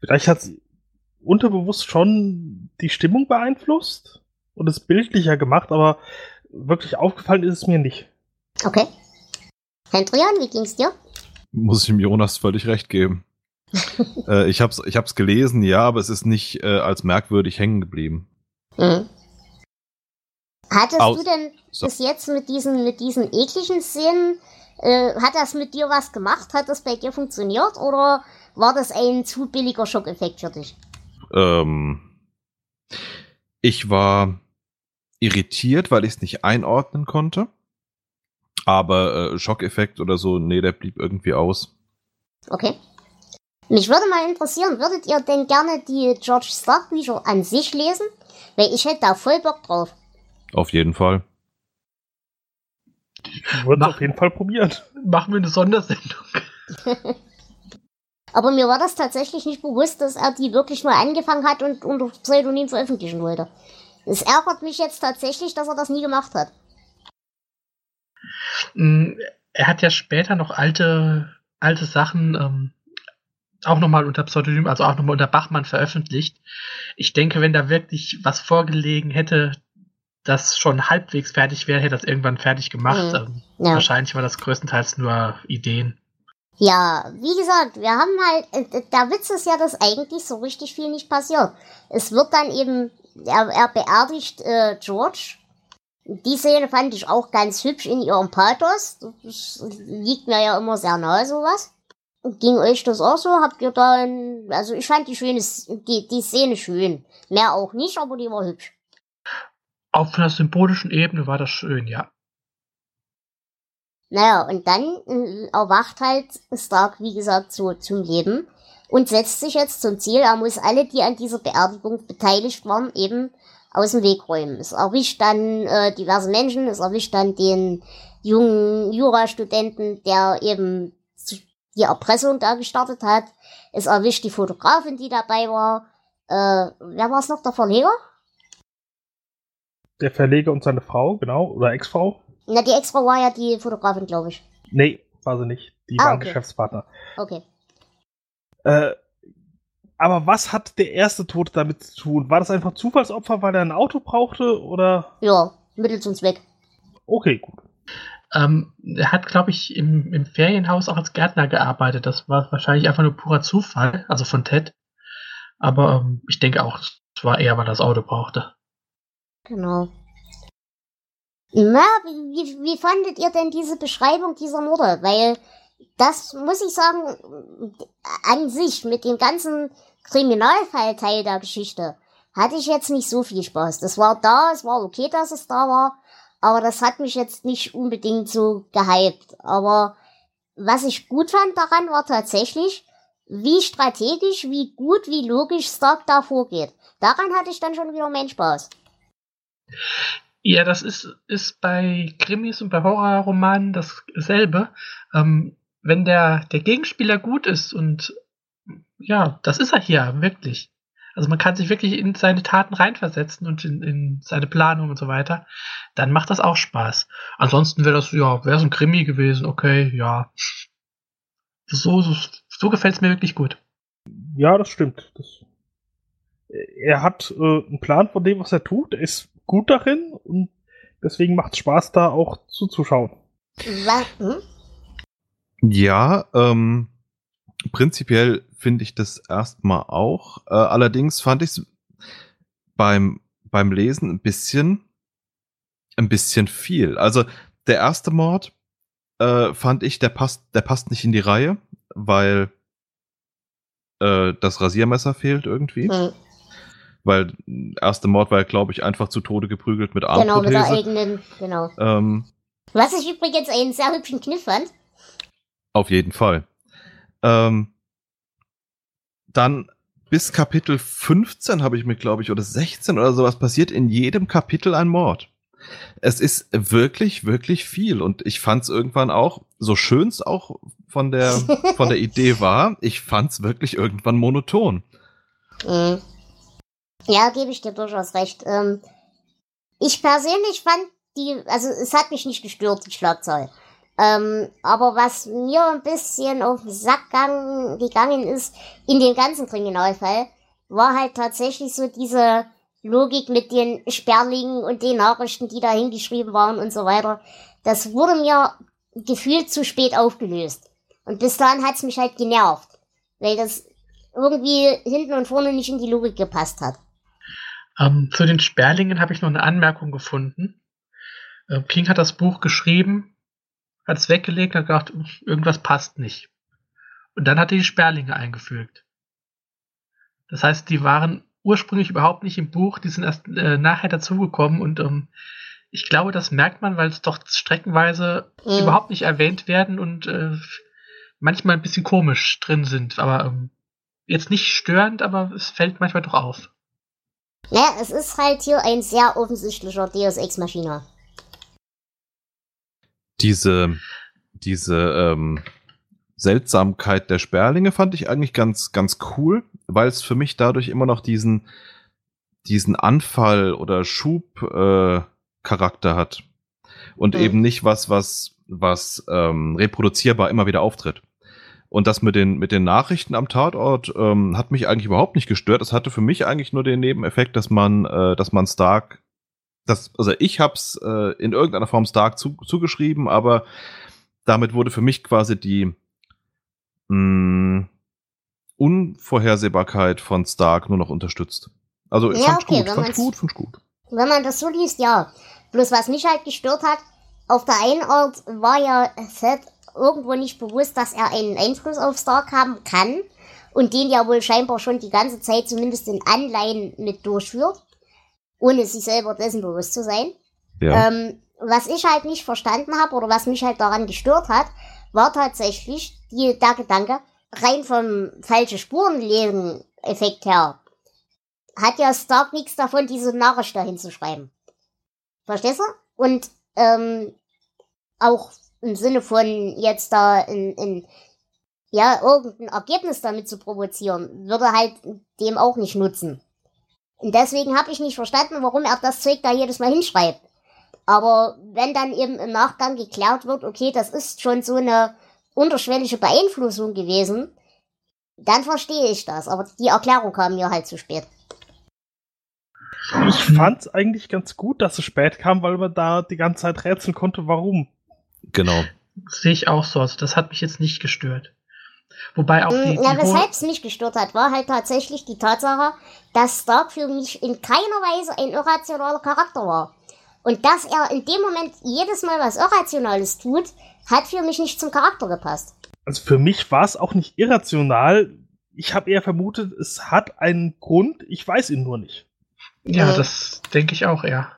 Vielleicht hat es unterbewusst schon die Stimmung beeinflusst und es bildlicher gemacht, aber wirklich aufgefallen ist es mir nicht. Okay. Hendrian, wie ging's dir? Muss ich dem Jonas völlig recht geben. Äh, ich hab's, ich hab's gelesen, ja, aber es ist nicht äh, als merkwürdig hängen geblieben. Mhm. Hattest Aus- du denn so. bis jetzt mit diesen, mit diesen ekligen Szenen, äh, hat das mit dir was gemacht? Hat das bei dir funktioniert oder war das ein zu billiger Schockeffekt für dich? Ähm, ich war irritiert, weil ich es nicht einordnen konnte. Aber äh, Schockeffekt oder so, nee, der blieb irgendwie aus. Okay. Mich würde mal interessieren, würdet ihr denn gerne die George Stark Bücher an sich lesen? Weil ich hätte da voll Bock drauf. Auf jeden Fall. Ich würde es auf jeden Fall probieren. Machen wir eine Sondersendung. Aber mir war das tatsächlich nicht bewusst, dass er die wirklich nur angefangen hat und unter Pseudonym veröffentlichen wollte. Es ärgert mich jetzt tatsächlich, dass er das nie gemacht hat. Mm, Er hat ja später noch alte, alte Sachen ähm, auch nochmal unter Pseudonym, also auch nochmal unter Bachmann veröffentlicht. Ich denke, wenn da wirklich was vorgelegen hätte, das schon halbwegs fertig wäre, hätte das irgendwann fertig gemacht. Mhm. Ähm, Ja. Wahrscheinlich war das größtenteils nur Ideen. Ja, wie gesagt, wir haben halt, der Witz ist ja, dass eigentlich so richtig viel nicht passiert. Es wird dann eben, er, er beerdigt äh, George. Die Szene fand ich auch ganz hübsch in ihrem Pathos. Das liegt mir ja immer sehr nahe, sowas. Ging euch das auch so? Habt ihr da ein, also ich fand die schöne, die, die Szene schön. Mehr auch nicht, aber die war hübsch. Auf einer symbolischen Ebene war das schön, ja. Naja, und dann äh, erwacht halt Stark, wie gesagt, so zum Leben und setzt sich jetzt zum Ziel, er muss alle, die an dieser Beerdigung beteiligt waren, eben aus dem Weg räumen. Es erwischt dann äh, diverse Menschen, es erwischt dann den jungen Jurastudenten, der eben die Erpressung da gestartet hat. Es erwischt die Fotografin, die dabei war. Äh, wer war es noch, der Verleger? Der Verleger und seine Frau, genau, oder Ex-Frau. Na, die Ex-Frau war ja die Fotografin, glaube ich. Nee, war sie nicht. Die Ah, waren okay. Geschäftspartner. Okay. Äh, aber was hat der erste Tod damit zu tun? War das einfach Zufallsopfer, weil er ein Auto brauchte? Oder. Ja, Mittel zum Zweck. Okay, gut. Ähm, er hat, glaube ich, im, im Ferienhaus auch als Gärtner gearbeitet. Das war wahrscheinlich einfach nur purer Zufall, also von Ted. Aber ähm, ich denke auch, es war eher, weil er das Auto brauchte. Genau. Na, wie, wie, fandet ihr denn diese Beschreibung dieser Morde? Weil das muss ich sagen, an sich mit dem ganzen Kriminalfallteil der Geschichte hatte ich jetzt nicht so viel Spaß. Das war da, es war okay, dass es da war, aber das hat mich jetzt nicht unbedingt so gehypt. Aber was ich gut fand daran war tatsächlich, wie strategisch, wie gut, wie logisch Stark da vorgeht. Daran hatte ich dann schon wieder meinen Spaß. Ja, das ist, ist bei Krimis und bei Horrorromanen dasselbe. Ähm, wenn der, der Gegenspieler gut ist und ja, das ist er hier, wirklich. Also man kann sich wirklich in seine Taten reinversetzen und in, in seine Planung und so weiter, dann macht das auch Spaß. Ansonsten wäre das, ja, wäre es ein Krimi gewesen, okay, ja. So, so, so gefällt es mir wirklich gut. Ja, das stimmt. Das, er hat äh, einen Plan von dem, was er tut. Er ist gut darin und deswegen macht es Spaß, da auch zuzuschauen. Wa hm? Ja, ähm, prinzipiell finde ich das erstmal auch. Äh, allerdings fand ich es beim, beim Lesen ein bisschen, ein bisschen viel. Also der erste Mord äh, fand ich, der passt, der passt nicht in die Reihe, weil äh, das Rasiermesser fehlt irgendwie. Hm. Weil der erste Mord war ja, glaube ich, einfach zu Tode geprügelt mit Genau, mit der Armprothese. eigenen, genau. ähm, Was ich übrigens einen sehr hübschen Kniff fand. Auf jeden Fall. Ähm, dann bis Kapitel 15 habe ich mir, glaube ich, oder 16 oder sowas passiert in jedem Kapitel ein Mord. Es ist wirklich, wirklich viel und ich fand es irgendwann auch, so schön es auch von der, von der Idee war, ich fand es wirklich irgendwann monoton. Mhm. Ja, gebe ich dir durchaus recht. Ähm, ich persönlich fand die, also es hat mich nicht gestört, die Schlagzahl. Ähm, aber was mir ein bisschen auf den Sack gang, gegangen ist, in dem ganzen Kriminalfall, war halt tatsächlich so diese Logik mit den Sperlingen und den Nachrichten, die da hingeschrieben waren und so weiter. Das wurde mir gefühlt zu spät aufgelöst. Und bis dahin hat's mich halt genervt, weil das irgendwie hinten und vorne nicht in die Logik gepasst hat. Ähm, zu den Sperlingen habe ich noch eine Anmerkung gefunden. Ähm, King hat das Buch geschrieben, hat es weggelegt, hat gedacht, irgendwas passt nicht. Und dann hat er die Sperlinge eingefügt. Das heißt, die waren ursprünglich überhaupt nicht im Buch, die sind erst äh, nachher dazugekommen und ähm, ich glaube, das merkt man, weil es doch streckenweise mhm. überhaupt nicht erwähnt werden und äh, manchmal ein bisschen komisch drin sind. Aber ähm, jetzt nicht störend, aber es fällt manchmal doch auf. Ja, es ist halt hier ein sehr offensichtlicher Deus Ex Machina diese, diese ähm, Seltsamkeit der Sperlinge fand ich eigentlich ganz, ganz cool, weil es für mich dadurch immer noch diesen, diesen Anfall oder Schub äh, Charakter hat. Und mhm. eben nicht was, was, was ähm, reproduzierbar immer wieder auftritt. Und das mit den, mit den Nachrichten am Tatort ähm, hat mich eigentlich überhaupt nicht gestört. Es hatte für mich eigentlich nur den Nebeneffekt, dass man, äh, dass man Stark das, also ich habe es äh, in irgendeiner Form Stark zu, zugeschrieben, aber damit wurde für mich quasi die mh, mm, Unvorhersehbarkeit von Stark nur noch unterstützt. Also ja, fand okay, gut, fand gut, fand gut. Wenn man das so liest, ja. Bloß was mich halt gestört hat, auf der einen Art war ja Seth irgendwo nicht bewusst, dass er einen Einfluss auf Stark haben kann und den ja wohl scheinbar schon die ganze Zeit zumindest in Anleihen mit durchführt ohne sich selber dessen bewusst zu sein. Ja. Ähm, was ich halt nicht verstanden habe oder was mich halt daran gestört hat, war tatsächlich die, der Gedanke, rein vom falsche Spurenlegen-Effekt her, hat ja Stark nichts davon, diese Nachricht dahin zu schreiben. Verstehst du? Und ähm, auch im Sinne von jetzt da in, in ja, irgendein Ergebnis damit zu provozieren, würde halt dem auch nicht nutzen. Und deswegen habe ich nicht verstanden, warum er das Zeug da jedes Mal hinschreibt. Aber wenn dann eben im Nachgang geklärt wird, okay, das ist schon so eine unterschwellige Beeinflussung gewesen, dann verstehe ich das. Aber die Erklärung kam mir halt zu spät. Ich fand es eigentlich ganz gut, dass es spät kam, weil man da die ganze Zeit rätseln konnte, warum. Genau. Sehe ich auch so. Also das hat mich jetzt nicht gestört. Wobei auch die. Mm, ja, weshalb es nicht gestört hat, war halt tatsächlich die Tatsache, dass Stark für mich in keiner Weise ein irrationaler Charakter war. Und dass er in dem Moment jedes Mal was Irrationales tut, hat für mich nicht zum Charakter gepasst. Also für mich war es auch nicht irrational. Ich habe eher vermutet, es hat einen Grund, ich weiß ihn nur nicht. Ja, mhm. das denke ich auch eher.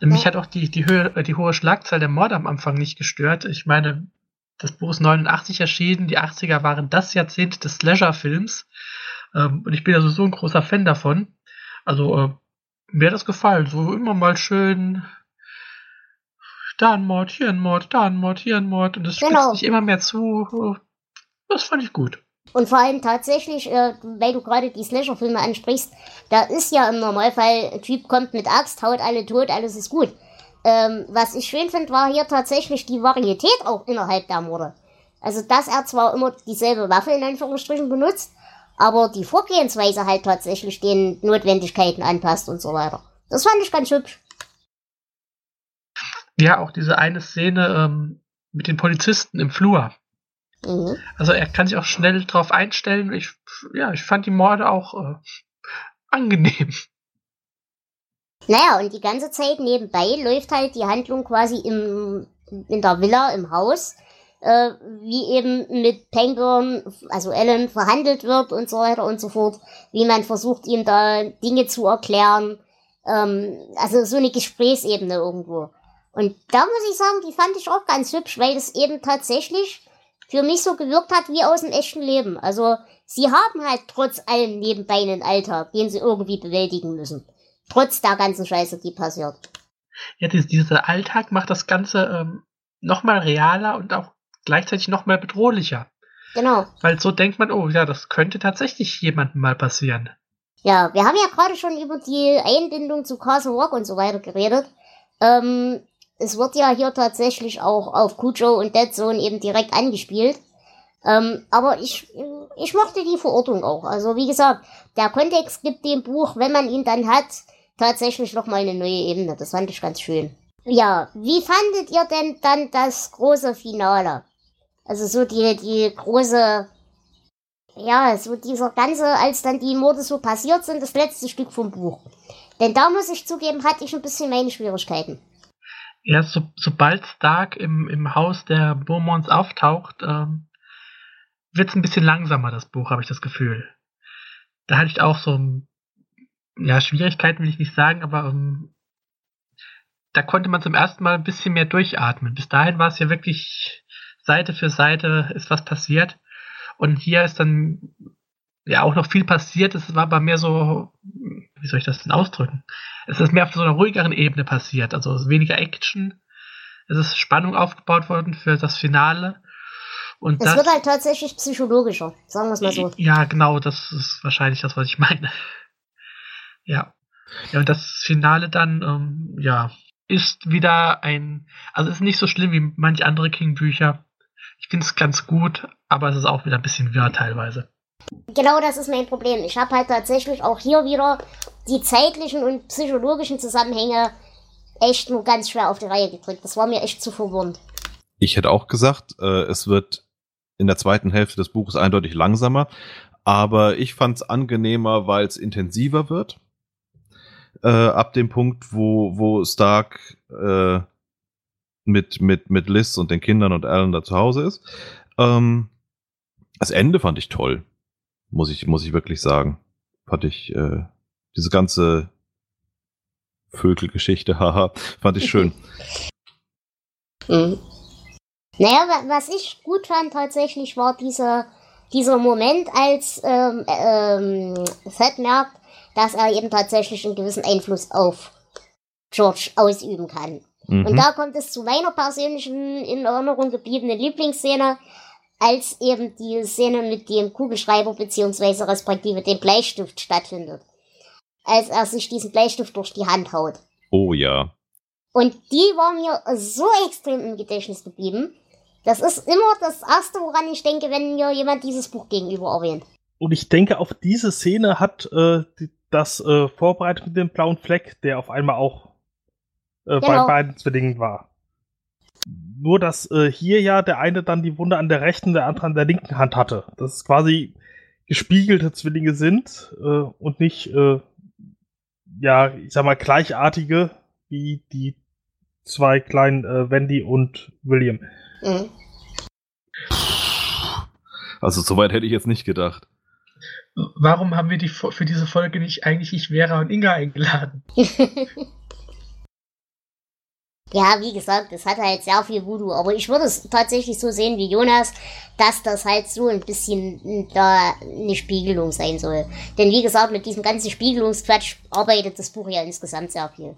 Mich ja. hat auch die, die, Höhe, die hohe Schlagzahl der Morde am Anfang nicht gestört. Ich meine, das Buch ist 89 erschienen, die 80er waren das Jahrzehnt des Slasher-Films. Ähm, und ich bin also so ein großer Fan davon. Also, äh, mir hat das gefallen. So immer mal schön da ein Mord, hier ein Mord, da ein Mord, hier ein Mord. Und es genau. spitzt sich immer mehr zu. Das fand ich gut. Und vor allem tatsächlich, äh, weil du gerade die Slasher-Filme ansprichst, da ist ja im Normalfall, ein Typ kommt mit Axt, haut alle tot, alles ist gut. Ähm, was ich schön finde, war hier tatsächlich die Varietät auch innerhalb der Morde. Also, dass er zwar immer dieselbe Waffe in Anführungsstrichen benutzt, aber die Vorgehensweise halt tatsächlich den Notwendigkeiten anpasst und so weiter. Das fand ich ganz hübsch. Ja, auch diese eine Szene ähm, mit den Polizisten im Flur. Mhm. Also er kann sich auch schnell drauf einstellen. Ich, ja, ich fand die Morde auch äh, angenehm. Naja, und die ganze Zeit nebenbei läuft halt die Handlung quasi im, in der Villa, im Haus, äh, wie eben mit Penguin, also Ellen, verhandelt wird und so weiter und so fort, wie man versucht, ihm da Dinge zu erklären. Ähm, also so eine Gesprächsebene irgendwo. Und da muss ich sagen, die fand ich auch ganz hübsch, weil es eben tatsächlich für mich so gewirkt hat wie aus dem echten Leben. Also sie haben halt trotz allem nebenbei einen Alltag, den sie irgendwie bewältigen müssen. Trotz der ganzen Scheiße, die passiert. Ja, dieser Alltag macht das Ganze ähm, nochmal realer und auch gleichzeitig nochmal bedrohlicher. Genau. Weil so denkt man, oh ja, das könnte tatsächlich jemandem mal passieren. Ja, wir haben ja gerade schon über die Einbindung zu Castle Rock und so weiter geredet. Ähm, es wird ja hier tatsächlich auch auf Cujo und Dead Zone eben direkt angespielt. Ähm, aber ich, ich mochte die Verortung auch. Also wie gesagt, der Kontext gibt dem Buch, wenn man ihn dann hat, tatsächlich nochmal eine neue Ebene. Das fand ich ganz schön. Ja, wie fandet ihr denn dann das große Finale? Also so die, die große, ja, so dieser ganze, als dann die Morde so passiert sind, das letzte Stück vom Buch. Denn da muss ich zugeben, hatte ich ein bisschen meine Schwierigkeiten. Ja, so, sobald Stark im, im Haus der Beaumonts auftaucht, ähm, wird es ein bisschen langsamer, das Buch, habe ich das Gefühl. Da hatte ich auch so, ja, Schwierigkeiten will ich nicht sagen, aber um, da konnte man zum ersten Mal ein bisschen mehr durchatmen. Bis dahin war es ja wirklich Seite für Seite ist was passiert. Und hier ist dann ja auch noch viel passiert. Es war aber mehr so, wie soll ich das denn ausdrücken? Es ist mehr auf so einer ruhigeren Ebene passiert. Also weniger Action. Es ist Spannung aufgebaut worden für das Finale. Und es das, wird halt tatsächlich psychologischer, sagen wir es mal so. Ja, genau, das ist wahrscheinlich das, was ich meine. Ja. Ja, und das Finale dann, ähm, ja, ist wieder ein, also ist nicht so schlimm wie manche andere King-Bücher. Ich finde es ganz gut, aber es ist auch wieder ein bisschen wirr teilweise. Genau das ist mein Problem. Ich habe halt tatsächlich auch hier wieder die zeitlichen und psychologischen Zusammenhänge echt nur ganz schwer auf die Reihe gekriegt. Das war mir echt zu verwirrend. Ich hätte auch gesagt, äh, es wird in der zweiten Hälfte des Buches eindeutig langsamer, aber ich fand es angenehmer, weil es intensiver wird. Äh, ab dem Punkt, wo, wo Stark äh, mit, mit, mit Liz und den Kindern und Alan da zu Hause ist. Ähm, das Ende fand ich toll, muss ich, muss ich wirklich sagen. Fand ich äh, diese ganze Vögelgeschichte, haha, fand ich schön. Mhm. Naja, was ich gut fand tatsächlich war dieser, dieser Moment, als ähm, ähm, Fett merkt, dass er eben tatsächlich einen gewissen Einfluss auf George ausüben kann. Mhm. Und da kommt es zu meiner persönlichen in Erinnerung gebliebenen Lieblingsszene, als eben die Szene mit dem Kugelschreiber beziehungsweise respektive dem Bleistift stattfindet. Als er sich diesen Bleistift durch die Hand haut. Oh ja. Und die war mir so extrem im Gedächtnis geblieben. Das ist immer das Erste, woran ich denke, wenn mir jemand dieses Buch gegenüber erwähnt. Und ich denke, auf diese Szene hat äh, die, das äh, vorbereitet mit dem blauen Fleck, der auf einmal auch äh, genau. bei beiden Zwillingen war. Nur, dass äh, hier ja der eine dann die Wunde an der rechten, der andere an der linken Hand hatte. Dass es quasi gespiegelte Zwillinge sind äh, und nicht, äh, ja, ich sag mal, gleichartige wie die zwei kleinen äh, Wendy und William. Mhm. Also soweit hätte ich jetzt nicht gedacht. Warum haben wir die für diese Folge nicht eigentlich ich Vera und Inga eingeladen? ja, wie gesagt, das hat halt sehr viel Voodoo, aber ich würde es tatsächlich so sehen wie Jonas, dass das halt so ein bisschen da eine Spiegelung sein soll. Denn wie gesagt, mit diesem ganzen Spiegelungsquatsch arbeitet das Buch ja insgesamt sehr viel.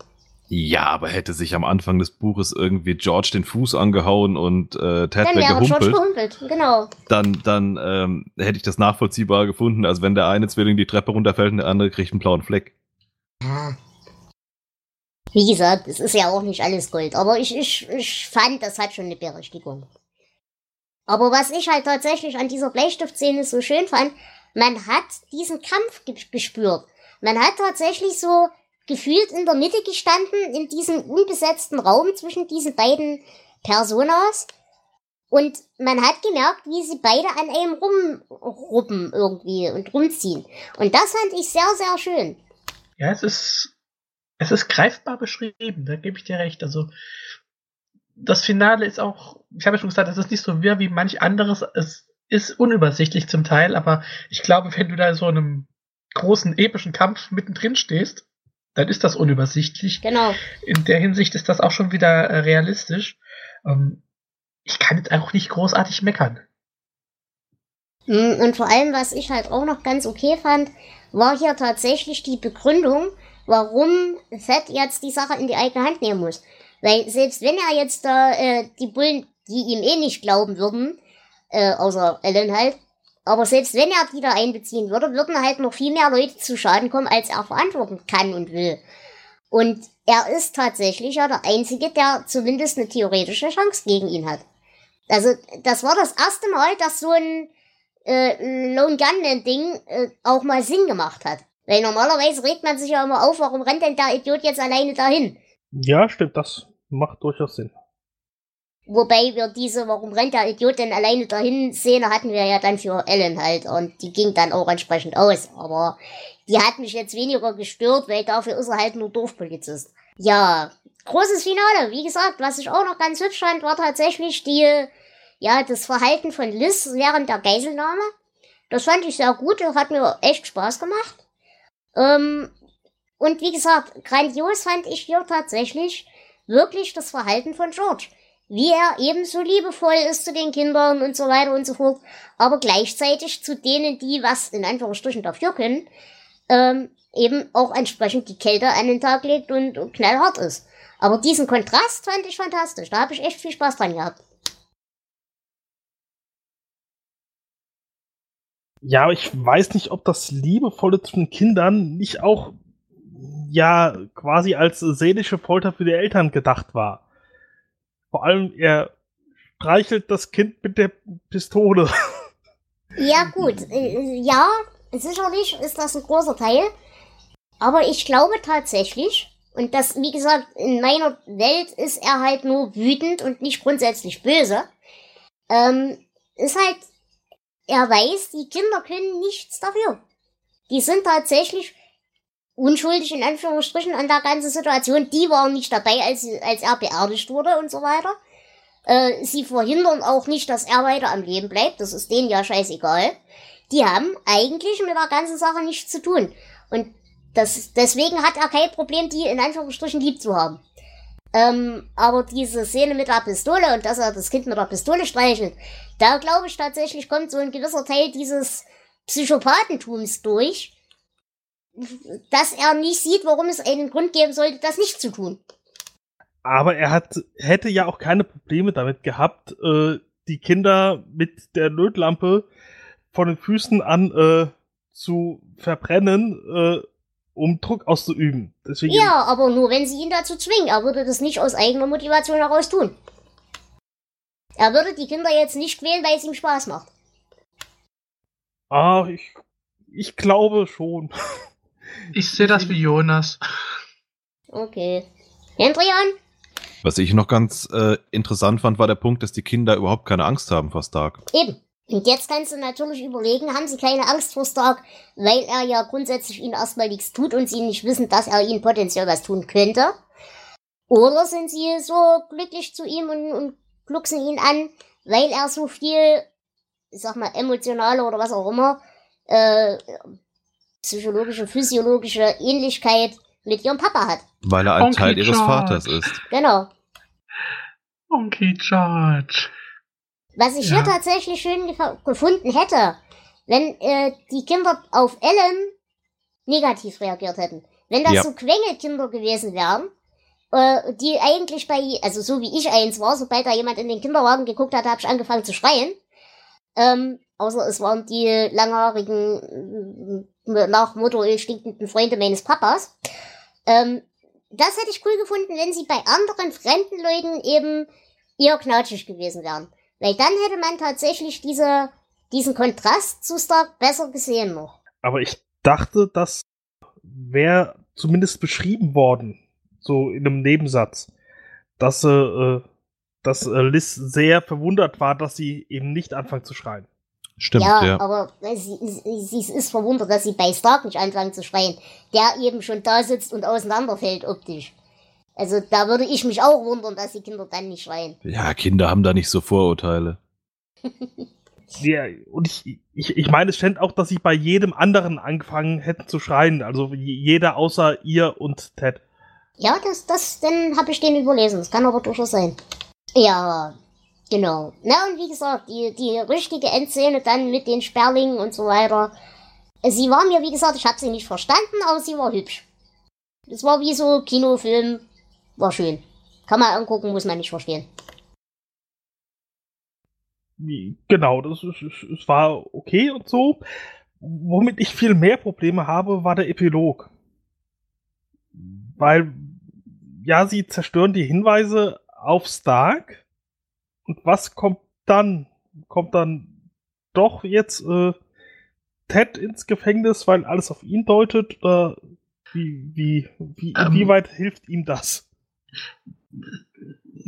Ja, aber hätte sich am Anfang des Buches irgendwie George den Fuß angehauen und äh, Ted dann weggehumpelt, George gehumpelt, genau. dann, dann ähm, hätte ich das nachvollziehbar gefunden, als wenn der eine Zwilling die Treppe runterfällt und der andere kriegt einen blauen Fleck. Ja. Wie gesagt, es ist ja auch nicht alles Gold, aber ich, ich, ich fand, das hat schon eine Berechtigung. Aber was ich halt tatsächlich an dieser Bleistiftszene so schön fand, man hat diesen Kampf gespürt. Man hat tatsächlich so gefühlt in der Mitte gestanden, in diesem unbesetzten Raum zwischen diesen beiden Personas. Und man hat gemerkt, wie sie beide an einem rumruppen irgendwie und rumziehen. Und das fand ich sehr, sehr schön. Ja, es ist, es ist greifbar beschrieben, da gebe ich dir recht. Also, das Finale ist auch, ich habe ja schon gesagt, es ist nicht so wirr wie manch anderes. Es ist unübersichtlich zum Teil, aber ich glaube, wenn du da so in einem großen epischen Kampf mittendrin stehst, dann ist das unübersichtlich. Genau. In der Hinsicht ist das auch schon wieder äh, realistisch. Ähm, ich kann jetzt auch nicht großartig meckern. Mm, und vor allem, was ich halt auch noch ganz okay fand, war hier tatsächlich die Begründung, warum Fett jetzt die Sache in die eigene Hand nehmen muss. Weil selbst wenn er jetzt da äh, die Bullen, die ihm eh nicht glauben würden, äh, außer Ellen halt, aber selbst wenn er die da einbeziehen würde, würden halt noch viel mehr Leute zu Schaden kommen, als er verantworten kann und will. Und er ist tatsächlich ja der Einzige, der zumindest eine theoretische Chance gegen ihn hat. Also, das war das erste Mal, dass so ein äh, Lone Gunman-Ding äh, auch mal Sinn gemacht hat. Weil normalerweise regt man sich ja immer auf, warum rennt denn der Idiot jetzt alleine dahin? Ja, stimmt, das macht durchaus Sinn. Wobei wir diese, warum rennt der Idiot denn alleine dahin, Szene hatten wir ja dann für Ellen halt und die ging dann auch entsprechend aus. Aber die hat mich jetzt weniger gestört, weil dafür ist er halt nur Dorfpolizist. Ja, großes Finale. Wie gesagt, was ich auch noch ganz hübsch fand, war tatsächlich die, ja, das Verhalten von Liz während der Geiselnahme. Das fand ich sehr gut, hat mir echt Spaß gemacht. Ähm, und wie gesagt, grandios fand ich hier tatsächlich wirklich das Verhalten von George wie er ebenso liebevoll ist zu den Kindern und so weiter und so fort, aber gleichzeitig zu denen, die was in Anführungsstrichen dafür können, ähm, eben auch entsprechend die Kälte an den Tag legt und, und knallhart ist. Aber diesen Kontrast fand ich fantastisch. Da habe ich echt viel Spaß dran gehabt. Ja, ich weiß nicht, ob das Liebevolle zu den Kindern nicht auch ja quasi als seelische Folter für die Eltern gedacht war. Vor allem, er streichelt das Kind mit der Pistole. Ja, gut. Äh, ja, sicherlich ist das ein großer Teil. Aber ich glaube tatsächlich, und das, wie gesagt, in meiner Welt ist er halt nur wütend und nicht grundsätzlich böse. Ähm, ist halt, er weiß, die Kinder können nichts dafür. Die sind tatsächlich unschuldig in Anführungsstrichen an der ganzen Situation. Die waren nicht dabei, als, als er beerdigt wurde und so weiter. Äh, sie verhindern auch nicht, dass er weiter am Leben bleibt. Das ist denen ja scheißegal. Die haben eigentlich mit der ganzen Sache nichts zu tun. Und das, deswegen hat er kein Problem, die in Anführungsstrichen lieb zu haben. Ähm, aber diese Szene mit der Pistole und dass er das Kind mit der Pistole streichelt, da glaube ich tatsächlich kommt so ein gewisser Teil dieses Psychopathentums durch, dass er nicht sieht, warum es einen Grund geben sollte, das nicht zu tun. Aber er hat, hätte ja auch keine Probleme damit gehabt, äh, die Kinder mit der Lötlampe von den Füßen an äh, zu verbrennen, äh, um Druck auszuüben. Deswegen ja, aber nur wenn sie ihn dazu zwingen. Er würde das nicht aus eigener Motivation heraus tun. Er würde die Kinder jetzt nicht quälen, weil es ihm Spaß macht. Ah, ich, ich glaube schon. Ich sehe das wie Jonas. Okay. Hendrian? Was ich noch ganz äh, interessant fand, war der Punkt, dass die Kinder überhaupt keine Angst haben vor Stark. Eben. Und jetzt kannst du natürlich überlegen, haben sie keine Angst vor Stark, weil er ja grundsätzlich ihnen erstmal nichts tut und sie nicht wissen, dass er ihnen potenziell was tun könnte? Oder sind sie so glücklich zu ihm und, und glucksen ihn an, weil er so viel, ich sag mal, emotionale oder was auch immer, äh, psychologische, physiologische Ähnlichkeit mit ihrem Papa hat. Weil er ein Onkel Teil George. ihres Vaters ist. Genau. Onkel George. Was ich ja. hier tatsächlich schön gefunden hätte, wenn äh, die Kinder auf Ellen negativ reagiert hätten. Wenn das ja. so Quengelkinder gewesen wären, äh, die eigentlich bei, also so wie ich eins war, sobald da jemand in den Kinderwagen geguckt hat, habe ich angefangen zu schreien. Ähm, außer es waren die langhaarigen nach Motto stinkenden Freunde meines Papas. Ähm, das hätte ich cool gefunden, wenn sie bei anderen fremden Leuten eben eher knatschig gewesen wären. Weil dann hätte man tatsächlich diese, diesen Kontrast zu Stark besser gesehen noch. Aber ich dachte, das wäre zumindest beschrieben worden, so in einem Nebensatz, dass, äh, dass äh, Liz sehr verwundert war, dass sie eben nicht anfangen zu schreien. Stimmt, ja. ja. aber sie, sie, sie ist verwundert, dass sie bei Stark nicht anfangen zu schreien, der eben schon da sitzt und auseinanderfällt optisch. Also da würde ich mich auch wundern, dass die Kinder dann nicht schreien. Ja, Kinder haben da nicht so Vorurteile. ja, und ich, ich, ich meine, es scheint auch, dass sie bei jedem anderen angefangen hätten zu schreien. Also jeder außer ihr und Ted. Ja, das, das, dann habe ich den überlesen. Das kann aber durchaus sein. Ja, Genau. Na, und wie gesagt, die, die richtige Endszene dann mit den Sperlingen und so weiter. Sie war mir, wie gesagt, ich habe sie nicht verstanden, aber sie war hübsch. Das war wie so Kinofilm. War schön. Kann man angucken, muss man nicht verstehen. Genau, das ist, es war okay und so. Womit ich viel mehr Probleme habe, war der Epilog. Weil ja, sie zerstören die Hinweise auf Stark. Und was kommt dann? Kommt dann doch jetzt äh, Ted ins Gefängnis, weil alles auf ihn deutet? Oder wie, wie, wie, Ähm. inwieweit hilft ihm das?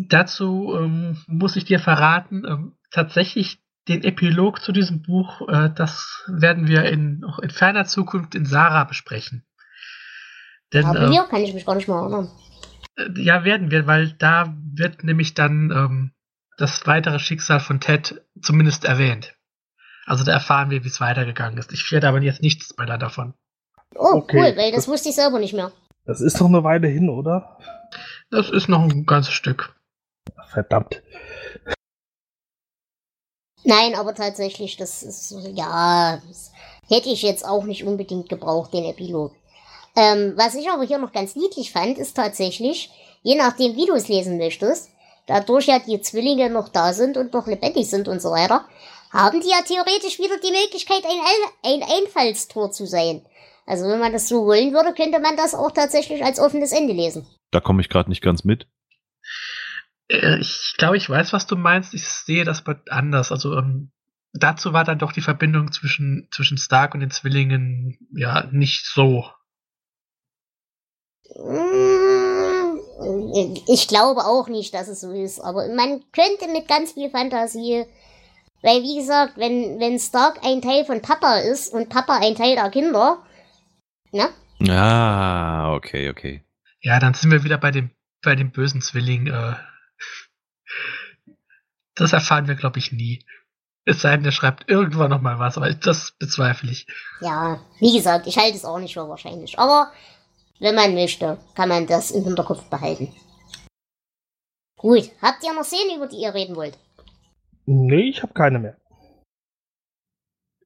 Dazu ähm, muss ich dir verraten, ähm, tatsächlich den Epilog zu diesem Buch, äh, das werden wir in, auch in ferner Zukunft in Sarah besprechen. Denn, Aber äh, hier kann ich mich gar nicht mehr erinnern. äh, ja, werden wir, weil da wird nämlich dann ähm, das weitere Schicksal von Ted zumindest erwähnt. Also da erfahren wir, wie es weitergegangen ist. Ich werde aber jetzt nichts spoilern davon. Oh, Okay, cool, weil das, das- wusste ich selber nicht mehr. Das ist doch eine Weile hin, oder? Das ist noch ein ganzes Stück. Verdammt. Nein, aber tatsächlich, das ist, ja, das hätte ich jetzt auch nicht unbedingt gebraucht, den Epilog. Ähm, was ich aber hier noch ganz niedlich fand, ist tatsächlich, je nachdem, wie du es lesen möchtest, dadurch ja die Zwillinge noch da sind und noch lebendig sind und so weiter, haben die ja theoretisch wieder die Möglichkeit, ein, ein Einfallstor zu sein. Also wenn man das so wollen würde, könnte man das auch tatsächlich als offenes Ende lesen. Da komme ich gerade nicht ganz mit. Äh, Ich glaube, ich weiß, was du meinst. Ich sehe das aber anders. Also ähm, dazu war dann doch die Verbindung zwischen, zwischen Stark und den Zwillingen ja nicht so. Mm, Ich glaube auch nicht, dass es so ist, aber man könnte mit ganz viel Fantasie, weil wie gesagt, wenn, wenn Stark ein Teil von Papa ist und Papa ein Teil der Kinder, ne? Ah, okay, okay. Ja, dann sind wir wieder bei dem, bei dem bösen Zwilling. Äh, das erfahren wir, glaube ich, nie. Es sei denn, er schreibt irgendwann noch mal was, aber das bezweifle ich. Ja, wie gesagt, ich halte es auch nicht für wahrscheinlich, aber wenn man möchte, kann man das im Hinterkopf behalten. Gut, habt ihr noch Szenen, über die ihr reden wollt? Nee, ich habe keine mehr.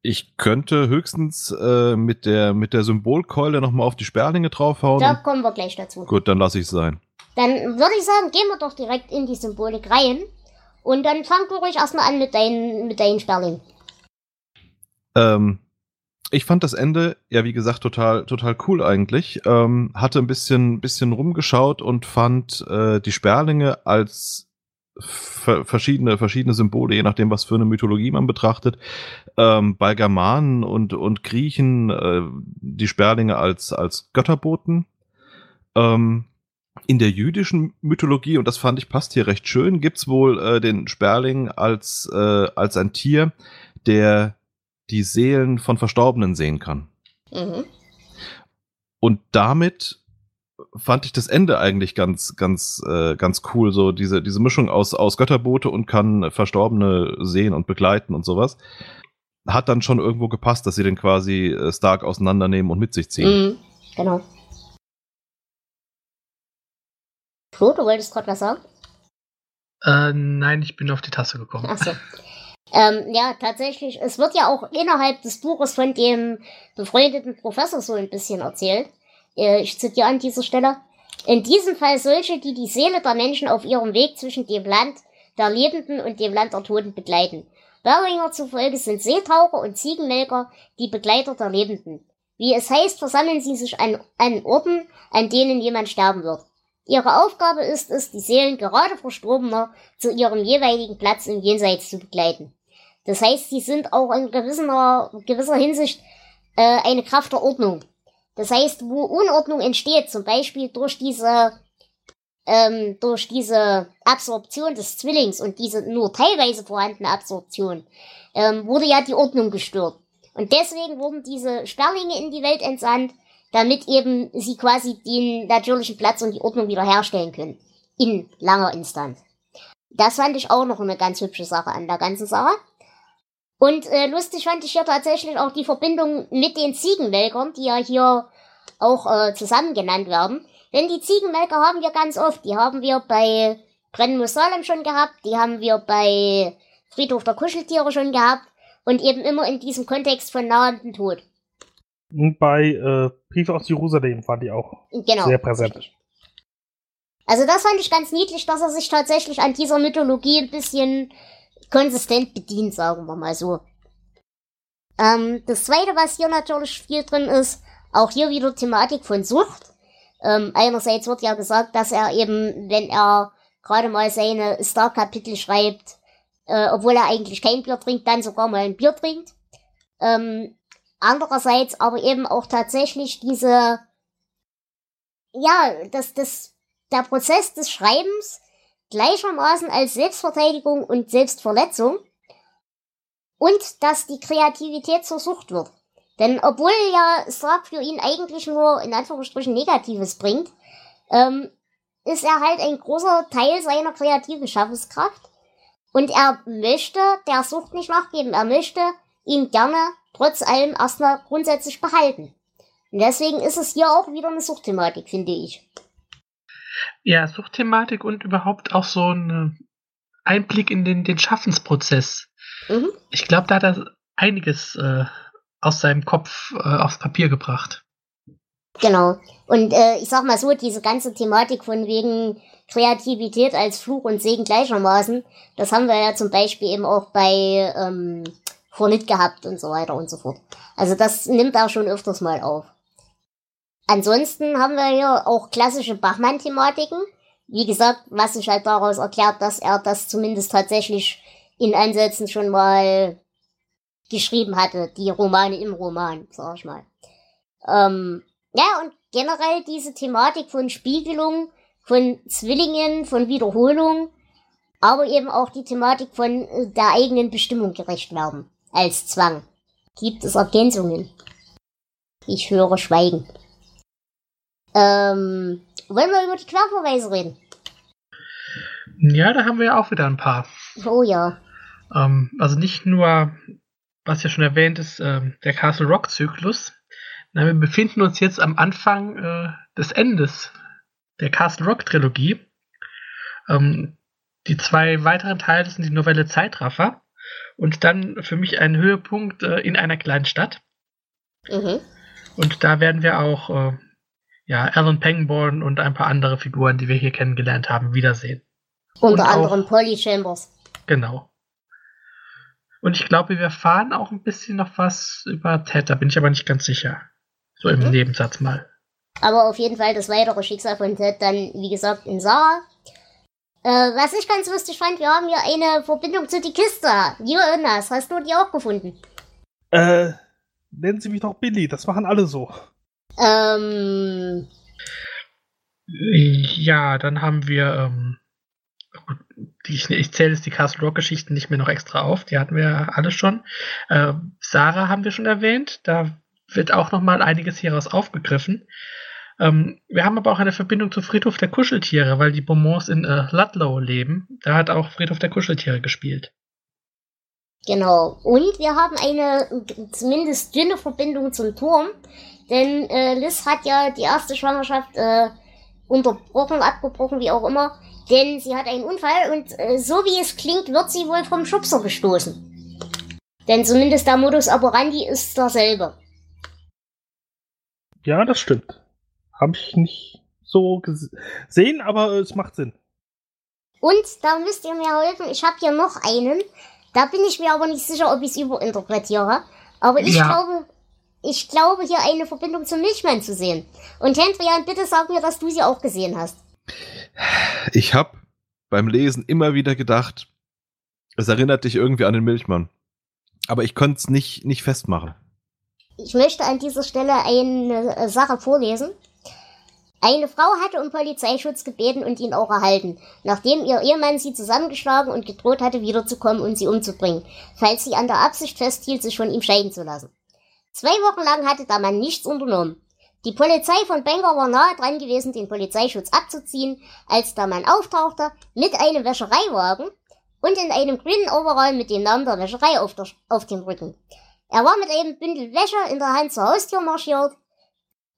Ich könnte höchstens äh, mit der mit der Symbolkeule nochmal auf die Sperlinge draufhauen. Da kommen wir gleich dazu. Gut, dann lasse ich es sein. Dann würde ich sagen, gehen wir doch direkt in die Symbolik rein. Und dann fang du ruhig erstmal an mit deinen, mit deinen Sperlingen. Ähm, ich fand das Ende, ja, wie gesagt, total, total cool eigentlich. Ähm, hatte ein bisschen, bisschen rumgeschaut und fand äh, die Sperlinge als ver verschiedene, verschiedene Symbole, je nachdem, was für eine Mythologie man betrachtet. Ähm, bei Germanen und, und Griechen äh, die Sperlinge als, als Götterboten. Ähm, in der jüdischen Mythologie, und das fand ich passt hier recht schön, gibt's wohl äh, den Sperling als, äh, als ein Tier, der die Seelen von Verstorbenen sehen kann. Mhm. Und damit fand ich das Ende eigentlich ganz, ganz, äh, ganz cool. So diese, diese Mischung aus, aus Götterbote und kann Verstorbene sehen und begleiten und sowas. Hat dann schon irgendwo gepasst, dass sie den quasi äh, Stark auseinandernehmen und mit sich ziehen. Mhm. Genau. Flo, du wolltest gerade was sagen? Äh, nein, ich bin auf die Tasse gekommen. Achso. Ähm, ja, tatsächlich, es wird ja auch innerhalb des Buches von dem befreundeten Professor so ein bisschen erzählt. Äh, ich zitiere an dieser Stelle. In diesem Fall solche, die die Seele der Menschen auf ihrem Weg zwischen dem Land der Lebenden und dem Land der Toten begleiten. Beringer zufolge sind Seetaucher und Ziegenmelker die Begleiter der Lebenden. Wie es heißt, versammeln sie sich an, an Orten, an denen jemand sterben wird. Ihre Aufgabe ist es, die Seelen gerade Verstorbener zu ihrem jeweiligen Platz im Jenseits zu begleiten. Das heißt, sie sind auch in gewisser, gewisser Hinsicht äh, eine Kraft der Ordnung. Das heißt, wo Unordnung entsteht, zum Beispiel durch diese, ähm, durch diese Absorption des Zwillings und diese nur teilweise vorhandene Absorption, ähm, wurde ja die Ordnung gestört. Und deswegen wurden diese Sperlinge in die Welt entsandt, damit eben sie quasi den natürlichen Platz und die Ordnung wiederherstellen können. In langer Instanz. Das fand ich auch noch eine ganz hübsche Sache an der ganzen Sache. Und äh, lustig fand ich hier tatsächlich auch die Verbindung mit den Ziegenmelkern, die ja hier auch äh, zusammen genannt werden. Denn die Ziegenmelker haben wir ganz oft. Die haben wir bei Brennmus Salem schon gehabt, die haben wir bei Friedhof der Kuscheltiere schon gehabt und eben immer in diesem Kontext von nahendem Tod. Und bei äh, Brief aus Jerusalem fand ich auch Genau. sehr präsent. Also das fand ich ganz niedlich, dass er sich tatsächlich an dieser Mythologie ein bisschen konsistent bedient, sagen wir mal so. Ähm, das zweite, was hier natürlich viel drin ist, auch hier wieder Thematik von Sucht. Ähm, einerseits wird ja gesagt, dass er eben, wenn er gerade mal seine Star-Kapitel schreibt, äh, obwohl er eigentlich kein Bier trinkt, dann sogar mal ein Bier trinkt. Ähm, andererseits aber eben auch tatsächlich diese, ja, das, das, der Prozess des Schreibens gleichermaßen als Selbstverteidigung und Selbstverletzung und dass die Kreativität zur Sucht wird. Denn obwohl ja Stark für ihn eigentlich nur in Anführungsstrichen Negatives bringt, ähm, ist er halt ein großer Teil seiner kreativen Schaffenskraft und er möchte der Sucht nicht nachgeben. Er möchte ihn gerne trotz allem erstmal grundsätzlich behalten. Und deswegen ist es hier auch wieder eine Suchtthematik, finde ich. Ja, Suchtthematik und überhaupt auch so ein Einblick in den, den Schaffensprozess. Mhm. Ich glaube, da hat er einiges äh, aus seinem Kopf äh, aufs Papier gebracht. Genau. Und äh, ich sag mal so, diese ganze Thematik von wegen Kreativität als Fluch und Segen gleichermaßen, das haben wir ja zum Beispiel eben auch bei ähm, Fornit gehabt und so weiter und so fort. Also das nimmt er schon öfters mal auf. Ansonsten haben wir hier auch klassische Bachmann-Thematiken. Wie gesagt, was sich halt daraus erklärt, dass er das zumindest tatsächlich in Ansätzen schon mal geschrieben hatte, die Romane im Roman, sag ich mal. Ähm, ja, und generell diese Thematik von Spiegelung, von Zwillingen, von Wiederholung, aber eben auch die Thematik von äh, der eigenen Bestimmung gerecht werden, als Zwang. Gibt es Ergänzungen? Ich höre Schweigen. Ähm, wollen wir über die Querverweise reden? Ja, da haben wir ja auch wieder ein paar. Oh ja. Ähm, also nicht nur, was ja schon erwähnt ist, äh, der Castle Rock Zyklus. Na, wir befinden uns jetzt am Anfang äh, des Endes der Castle Rock Trilogie. Ähm, die zwei weiteren Teile sind die Novelle Zeitraffer und dann für mich ein Höhepunkt äh, in einer kleinen Stadt. Mhm. Und da werden wir auch äh, ja, Alan Pangborn und ein paar andere Figuren, die wir hier kennengelernt haben, wiedersehen. Unter und anderem Polly Chambers. Genau. Und ich glaube, wir erfahren auch ein bisschen noch was über Ted, da bin ich aber nicht ganz sicher. So im mhm. Nebensatz mal. Aber auf jeden Fall das weitere Schicksal von Ted dann, wie gesagt, in Sarah. Äh, was ich ganz lustig fand, wir haben hier eine Verbindung zu die Kiste. Jonas, hast du die auch gefunden? Äh, nennen Sie mich doch Billy, das machen alle so. Ähm. Ja, dann haben wir, ähm, ich, ich zähle jetzt die Castle Rock Geschichten nicht mehr noch extra auf, die hatten wir alle schon. Äh, Sarah haben wir schon erwähnt, da wird auch noch mal einiges hieraus aufgegriffen. Ähm, wir haben aber auch eine Verbindung zu Friedhof der Kuscheltiere, weil die Beaumonts in äh, Ludlow leben. Da hat auch Friedhof der Kuscheltiere gespielt. Genau. Und wir haben eine zumindest dünne Verbindung zum Turm, denn äh, Liz hat ja die erste Schwangerschaft äh, unterbrochen, abgebrochen, wie auch immer. Denn sie hat einen Unfall und äh, so wie es klingt, wird sie wohl vom Schubser gestoßen. Denn zumindest der Modus operandi ist derselbe. Ja, das stimmt. Habe ich nicht so gesehen, aber es macht Sinn. Und da müsst ihr mir helfen. Ich habe hier noch einen. Da bin ich mir aber nicht sicher, ob ich es überinterpretiere. Aber ich ja. glaube, ich glaube, hier eine Verbindung zum Milchmann zu sehen. Und Hendrian, bitte sag mir, dass du sie auch gesehen hast. Ich habe beim Lesen immer wieder gedacht, es erinnert dich irgendwie an den Milchmann. Aber ich konnte es nicht, nicht festmachen. Ich möchte an dieser Stelle eine äh, Sache vorlesen. Eine Frau hatte um Polizeischutz gebeten und ihn auch erhalten, nachdem ihr Ehemann sie zusammengeschlagen und gedroht hatte, wiederzukommen und sie umzubringen, falls sie an der Absicht festhielt, sich von ihm scheiden zu lassen. Zwei Wochen lang hatte der Mann nichts unternommen. Die Polizei von Bangor war nahe dran gewesen, den Polizeischutz abzuziehen, als der Mann auftauchte mit einem Wäschereiwagen und in einem grünen Overall mit dem Namen der Wäscherei auf, der, auf dem Rücken. Er war mit einem Bündel Wäsche in der Hand zur Haustür marschiert.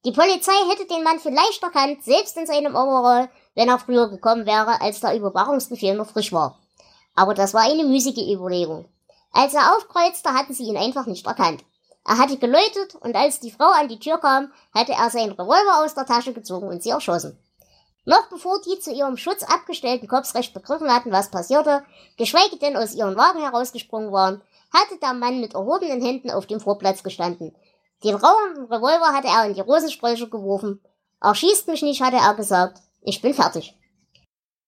Die Polizei hätte den Mann vielleicht erkannt, selbst in seinem Overall, wenn er früher gekommen wäre, als der Überwachungsbefehl noch frisch war. Aber das war eine müßige Überlegung. Als er aufkreuzte, hatten sie ihn einfach nicht erkannt. Er hatte geläutet und als die Frau an die Tür kam, hatte er seinen Revolver aus der Tasche gezogen und sie erschossen. Noch bevor die zu ihrem Schutz abgestellten Cops recht begriffen hatten, was passierte, geschweige denn aus ihren Wagen herausgesprungen waren, hatte der Mann mit erhobenen Händen auf dem Vorplatz gestanden. Den rauenden Revolver hatte er in die Rosensträucher geworfen Erschießt mich nicht, hatte er gesagt. Ich bin fertig.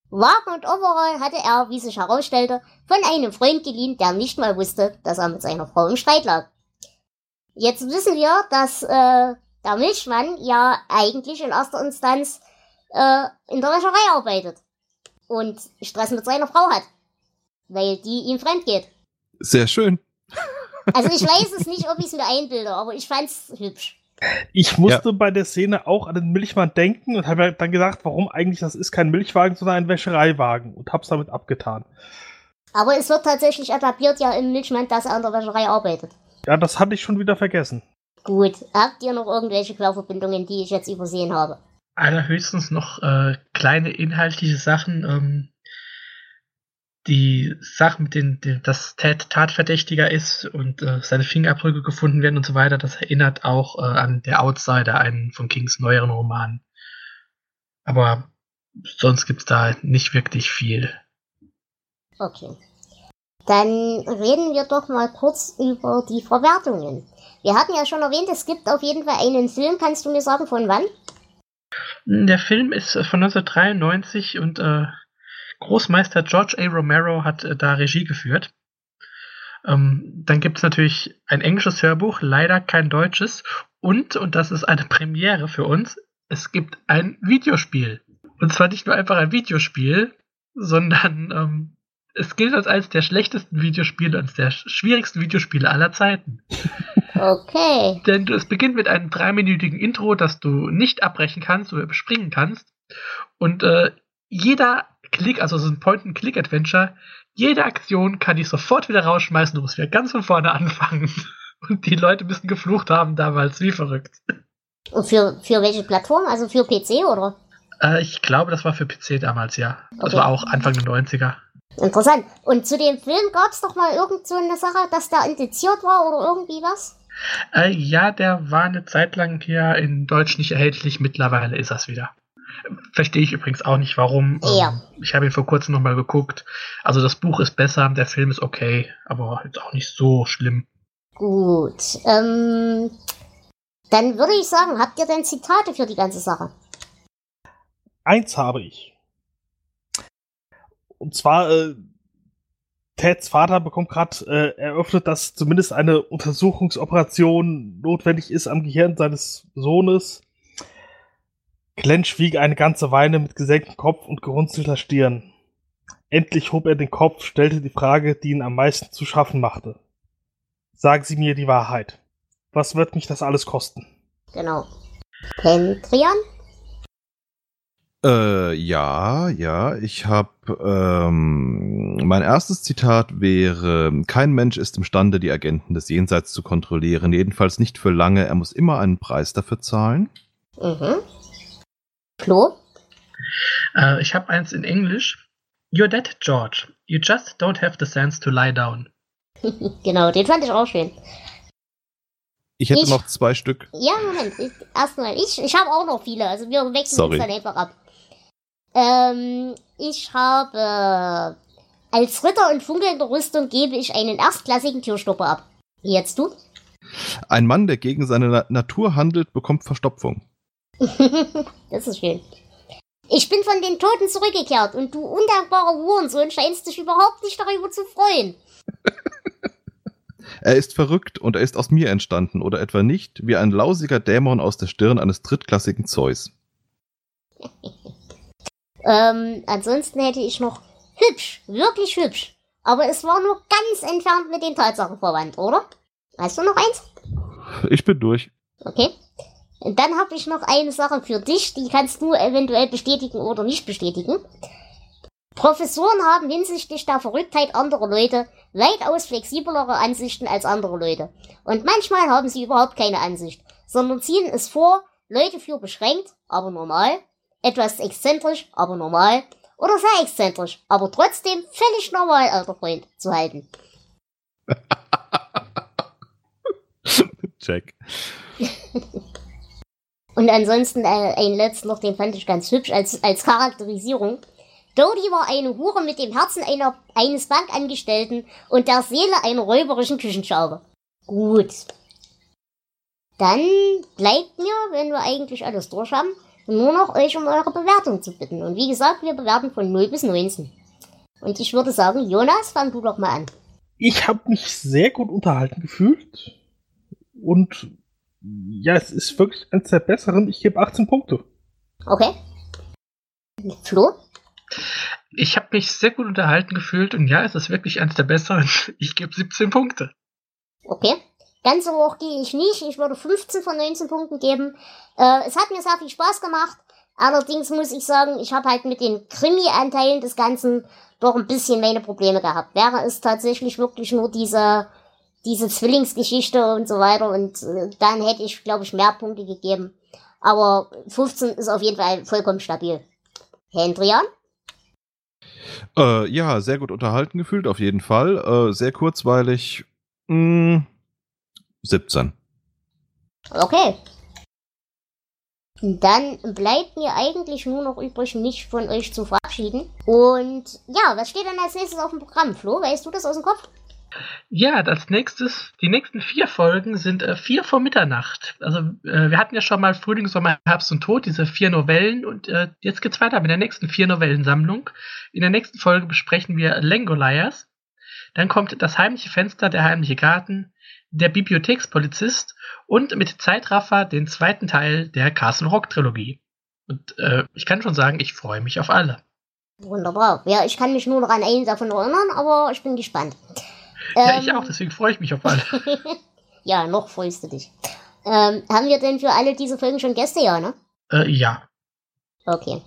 Wagen und Overall hatte er, wie sich herausstellte, von einem Freund geliehen, der nicht mal wusste, dass er mit seiner Frau im Streit lag. Jetzt wissen wir, dass äh, der Milchmann ja eigentlich in erster Instanz äh, in der Wäscherei arbeitet und Stress mit seiner Frau hat, weil die ihm fremd geht. Sehr schön. Also ich weiß es nicht, ob ich es mir einbilde, aber ich fand's hübsch. Ich musste ja. bei der Szene auch an den Milchmann denken und habe dann gedacht, warum eigentlich das ist kein Milchwagen, sondern ein Wäschereiwagen und hab's damit abgetan. Aber es wird tatsächlich etabliert ja im Milchmann, dass er an der Wäscherei arbeitet. Ja, das hatte ich schon wieder vergessen. Gut, habt ihr noch irgendwelche Querverbindungen, die ich jetzt übersehen habe? Allerhöchstens noch äh, kleine inhaltliche Sachen. Ähm, die Sache mit den, den dass Ted Tatverdächtiger ist und äh, seine Fingerabdrücke gefunden werden und so weiter, das erinnert auch äh, an Der Outsider, einen von Kings neueren Romanen. Aber sonst gibt's da nicht wirklich viel. Okay. Dann reden wir doch mal kurz über die Verwertungen. Wir hatten ja schon erwähnt, es gibt auf jeden Fall einen Film. Kannst du mir sagen, von wann? Der Film ist von 1993 und äh, Großmeister George A. Romero hat äh, da Regie geführt. Ähm, dann gibt es natürlich ein englisches Hörbuch, leider kein deutsches. Und, und das ist eine Premiere für uns, es gibt ein Videospiel. Und zwar nicht nur einfach ein Videospiel, sondern ähm, es gilt als eines der schlechtesten Videospiele, als der schwierigsten Videospiele aller Zeiten. Okay. Denn es beginnt mit einem dreiminütigen Intro, das du nicht abbrechen kannst oder überspringen kannst. Und äh, jeder Klick, also so ein Point-and-Click-Adventure, jede Aktion kann ich sofort wieder rausschmeißen, du musst wieder ganz von vorne anfangen. Und die Leute müssen geflucht haben damals, wie verrückt. Und für, für welche Plattform? Also für PC oder? Äh, ich glaube, das war für PC damals, ja. Das okay. war auch Anfang der 90er. Interessant. Und zu dem Film gab es doch mal irgend so eine Sache, dass der indiziert war oder irgendwie was? Äh, ja, der war eine Zeit lang hier in Deutsch nicht erhältlich. Mittlerweile ist das wieder. Verstehe ich übrigens auch nicht, warum. Ja. Ähm, ich habe ihn vor kurzem nochmal geguckt. Also das Buch ist besser, der Film ist okay, aber jetzt auch nicht so schlimm. Gut. Ähm, dann würde ich sagen, habt ihr denn Zitate für die ganze Sache? Eins habe ich. Und zwar, äh, Teds Vater bekommt gerade äh, eröffnet, dass zumindest eine Untersuchungsoperation notwendig ist am Gehirn seines Sohnes. Glenn schwieg eine ganze Weile mit gesenktem Kopf und gerunzelter Stirn. Endlich hob er den Kopf, stellte die Frage, die ihn am meisten zu schaffen machte. Sagen Sie mir die Wahrheit. Was wird mich das alles kosten? Genau. Pendrian? Äh, ja, ja, ich habe ähm, mein erstes Zitat wäre: Kein Mensch ist imstande, die Agenten des Jenseits zu kontrollieren, jedenfalls nicht für lange. Er muss immer einen Preis dafür zahlen. Mhm. Flo? Äh, ich habe eins in Englisch. You're dead, George. You just don't have the sense to lie down. genau, den fand ich auch schön. Ich hätte ich, noch zwei Stück. Ja, Moment. Erstmal, ich, ich habe auch noch viele. Also wir wechseln Sorry. uns dann einfach ab. Ähm, ich habe als Ritter in funkelnder Rüstung gebe ich einen erstklassigen Türstopper ab. Jetzt du? Ein Mann, der gegen seine Na Natur handelt, bekommt Verstopfung. das ist schön. Ich bin von den Toten zurückgekehrt und du undankbarer Hurensohn scheinst dich überhaupt nicht darüber zu freuen. er ist verrückt und er ist aus mir entstanden oder etwa nicht, wie ein lausiger Dämon aus der Stirn eines drittklassigen Zeus. ähm, ansonsten hätte ich noch hübsch, wirklich hübsch. Aber es war nur ganz entfernt mit den Tatsachen verwandt, oder? Hast du noch eins? Ich bin durch. Okay. Und dann habe ich noch eine Sache für dich, die kannst du eventuell bestätigen oder nicht bestätigen. Professoren haben hinsichtlich der Verrücktheit anderer Leute weitaus flexiblere Ansichten als andere Leute. Und manchmal haben sie überhaupt keine Ansicht, sondern ziehen es vor, Leute für beschränkt, aber normal, etwas exzentrisch, aber normal, oder sehr exzentrisch, aber trotzdem völlig normal, alter Freund, zu halten. Check. Und ansonsten äh, ein letzten noch, den fand ich ganz hübsch als, als Charakterisierung. Dodie war eine Hure mit dem Herzen einer, eines Bankangestellten und der Seele einer räuberischen Küchenschraube. Gut. Dann bleibt mir, wenn wir eigentlich alles durch haben, nur noch euch um eure Bewertung zu bitten. Und wie gesagt, wir bewerten von 0 bis 19. Und ich würde sagen, Jonas, fang du doch mal an. Ich habe mich sehr gut unterhalten gefühlt. Und ja, es ist wirklich eines der besseren. Ich gebe 18 Punkte. Okay. Flo? Ich habe mich sehr gut unterhalten gefühlt und ja, es ist wirklich eines der besseren. Ich gebe 17 Punkte. Okay. Ganz so hoch gehe ich nicht. Ich würde 15 von 19 Punkten geben. Äh, es hat mir sehr viel Spaß gemacht. Allerdings muss ich sagen, ich habe halt mit den Krimi-Anteilen des Ganzen doch ein bisschen meine Probleme gehabt. Wäre es tatsächlich wirklich nur diese, diese Zwillingsgeschichte und so weiter und äh, dann hätte ich, glaube ich, mehr Punkte gegeben. Aber 15 ist auf jeden Fall vollkommen stabil. Hendrian? Äh, ja, sehr gut unterhalten gefühlt, auf jeden Fall. Äh, sehr kurzweilig. Mh, 17. Okay. Dann bleibt mir eigentlich nur noch übrig, mich von euch zu verabschieden. Und ja, was steht dann als nächstes auf dem Programm? Flo, weißt du das aus dem Kopf? Ja, als nächstes, die nächsten vier Folgen sind äh, vier vor Mitternacht. Also äh, wir hatten ja schon mal Frühling, Sommer, Herbst und Tod, diese vier Novellen und äh, jetzt geht's weiter mit der nächsten vier Novellensammlung. In der nächsten Folge besprechen wir Langoliers. Dann kommt das heimliche Fenster, der heimliche Garten, der Bibliothekspolizist und mit Zeitraffer den zweiten Teil der Castle Rock Trilogie. Und äh, ich kann schon sagen, ich freue mich auf alle. Wunderbar. Ja, ich kann mich nur noch an einen davon erinnern, aber ich bin gespannt. Ja, ich auch, deswegen freue ich mich auf alle. ja, noch freust du dich. Ähm, haben wir denn für alle diese Folgen schon Gäste, ja, ne? Äh, ja. Okay.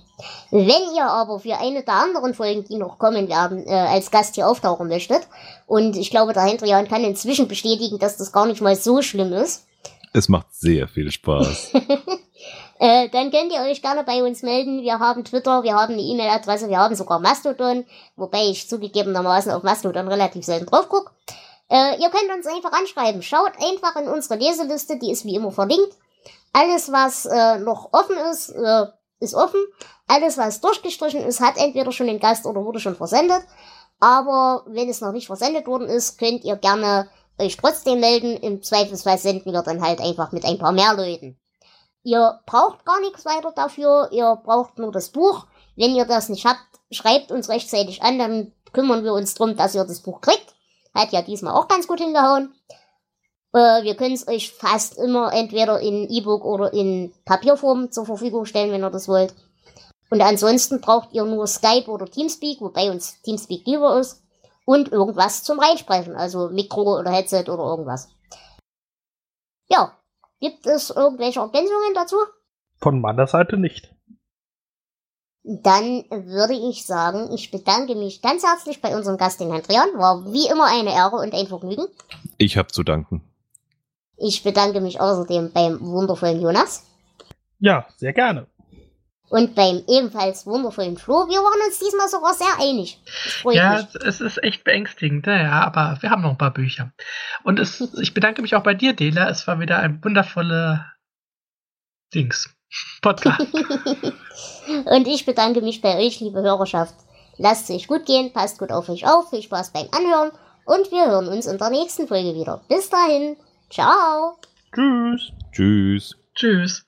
Wenn ihr aber für eine der anderen Folgen, die noch kommen werden, äh, als Gast hier auftauchen möchtet, und ich glaube, der Hendrian kann inzwischen bestätigen, dass das gar nicht mal so schlimm ist. Es macht sehr viel Spaß. äh, dann könnt ihr euch gerne bei uns melden. Wir haben Twitter, wir haben eine E-Mail-Adresse, wir haben sogar Mastodon, wobei ich zugegebenermaßen auf Mastodon relativ selten drauf gucke. Äh, ihr könnt uns einfach anschreiben. Schaut einfach in unsere Leseliste, die ist wie immer verlinkt. Alles, was äh, noch offen ist, äh, ist offen. Alles, was durchgestrichen ist, hat entweder schon den Gast oder wurde schon versendet. Aber wenn es noch nicht versendet worden ist, könnt ihr gerne euch trotzdem melden. Im Zweifelsfall senden wir dann halt einfach mit ein paar mehr Leuten. Ihr braucht gar nichts weiter dafür. Ihr braucht nur das Buch. Wenn ihr das nicht habt, schreibt uns rechtzeitig an, dann kümmern wir uns drum, dass ihr das Buch kriegt. Hat ja diesmal auch ganz gut hingehauen. Äh, wir können es euch fast immer entweder in E-Book oder in Papierform zur Verfügung stellen, wenn ihr das wollt. Und ansonsten braucht ihr nur Skype oder Teamspeak, wobei uns Teamspeak lieber ist. Und irgendwas zum Reinsprechen, also Mikro oder Headset oder irgendwas. Ja, gibt es irgendwelche Ergänzungen dazu? Von meiner Seite nicht. Dann würde ich sagen, ich bedanke mich ganz herzlich bei unserem Gast, den Andrian. War wie immer eine Ehre und ein Vergnügen. Ich habe zu danken. Ich bedanke mich außerdem beim wundervollen Jonas. Ja, sehr gerne. Und beim ebenfalls wundervollen Flo. Wir waren uns diesmal sogar sehr einig. Ja, mich. es ist echt beängstigend, ja, aber wir haben noch ein paar Bücher. Und es, ich bedanke mich auch bei dir, Dela. Es war wieder ein wundervoller Dings. Podcast. Und ich bedanke mich bei euch, liebe Hörerschaft. Lasst es euch gut gehen, passt gut auf euch auf, viel Spaß beim Anhören und wir hören uns in der nächsten Folge wieder. Bis dahin, ciao. Tschüss. Tschüss. Tschüss.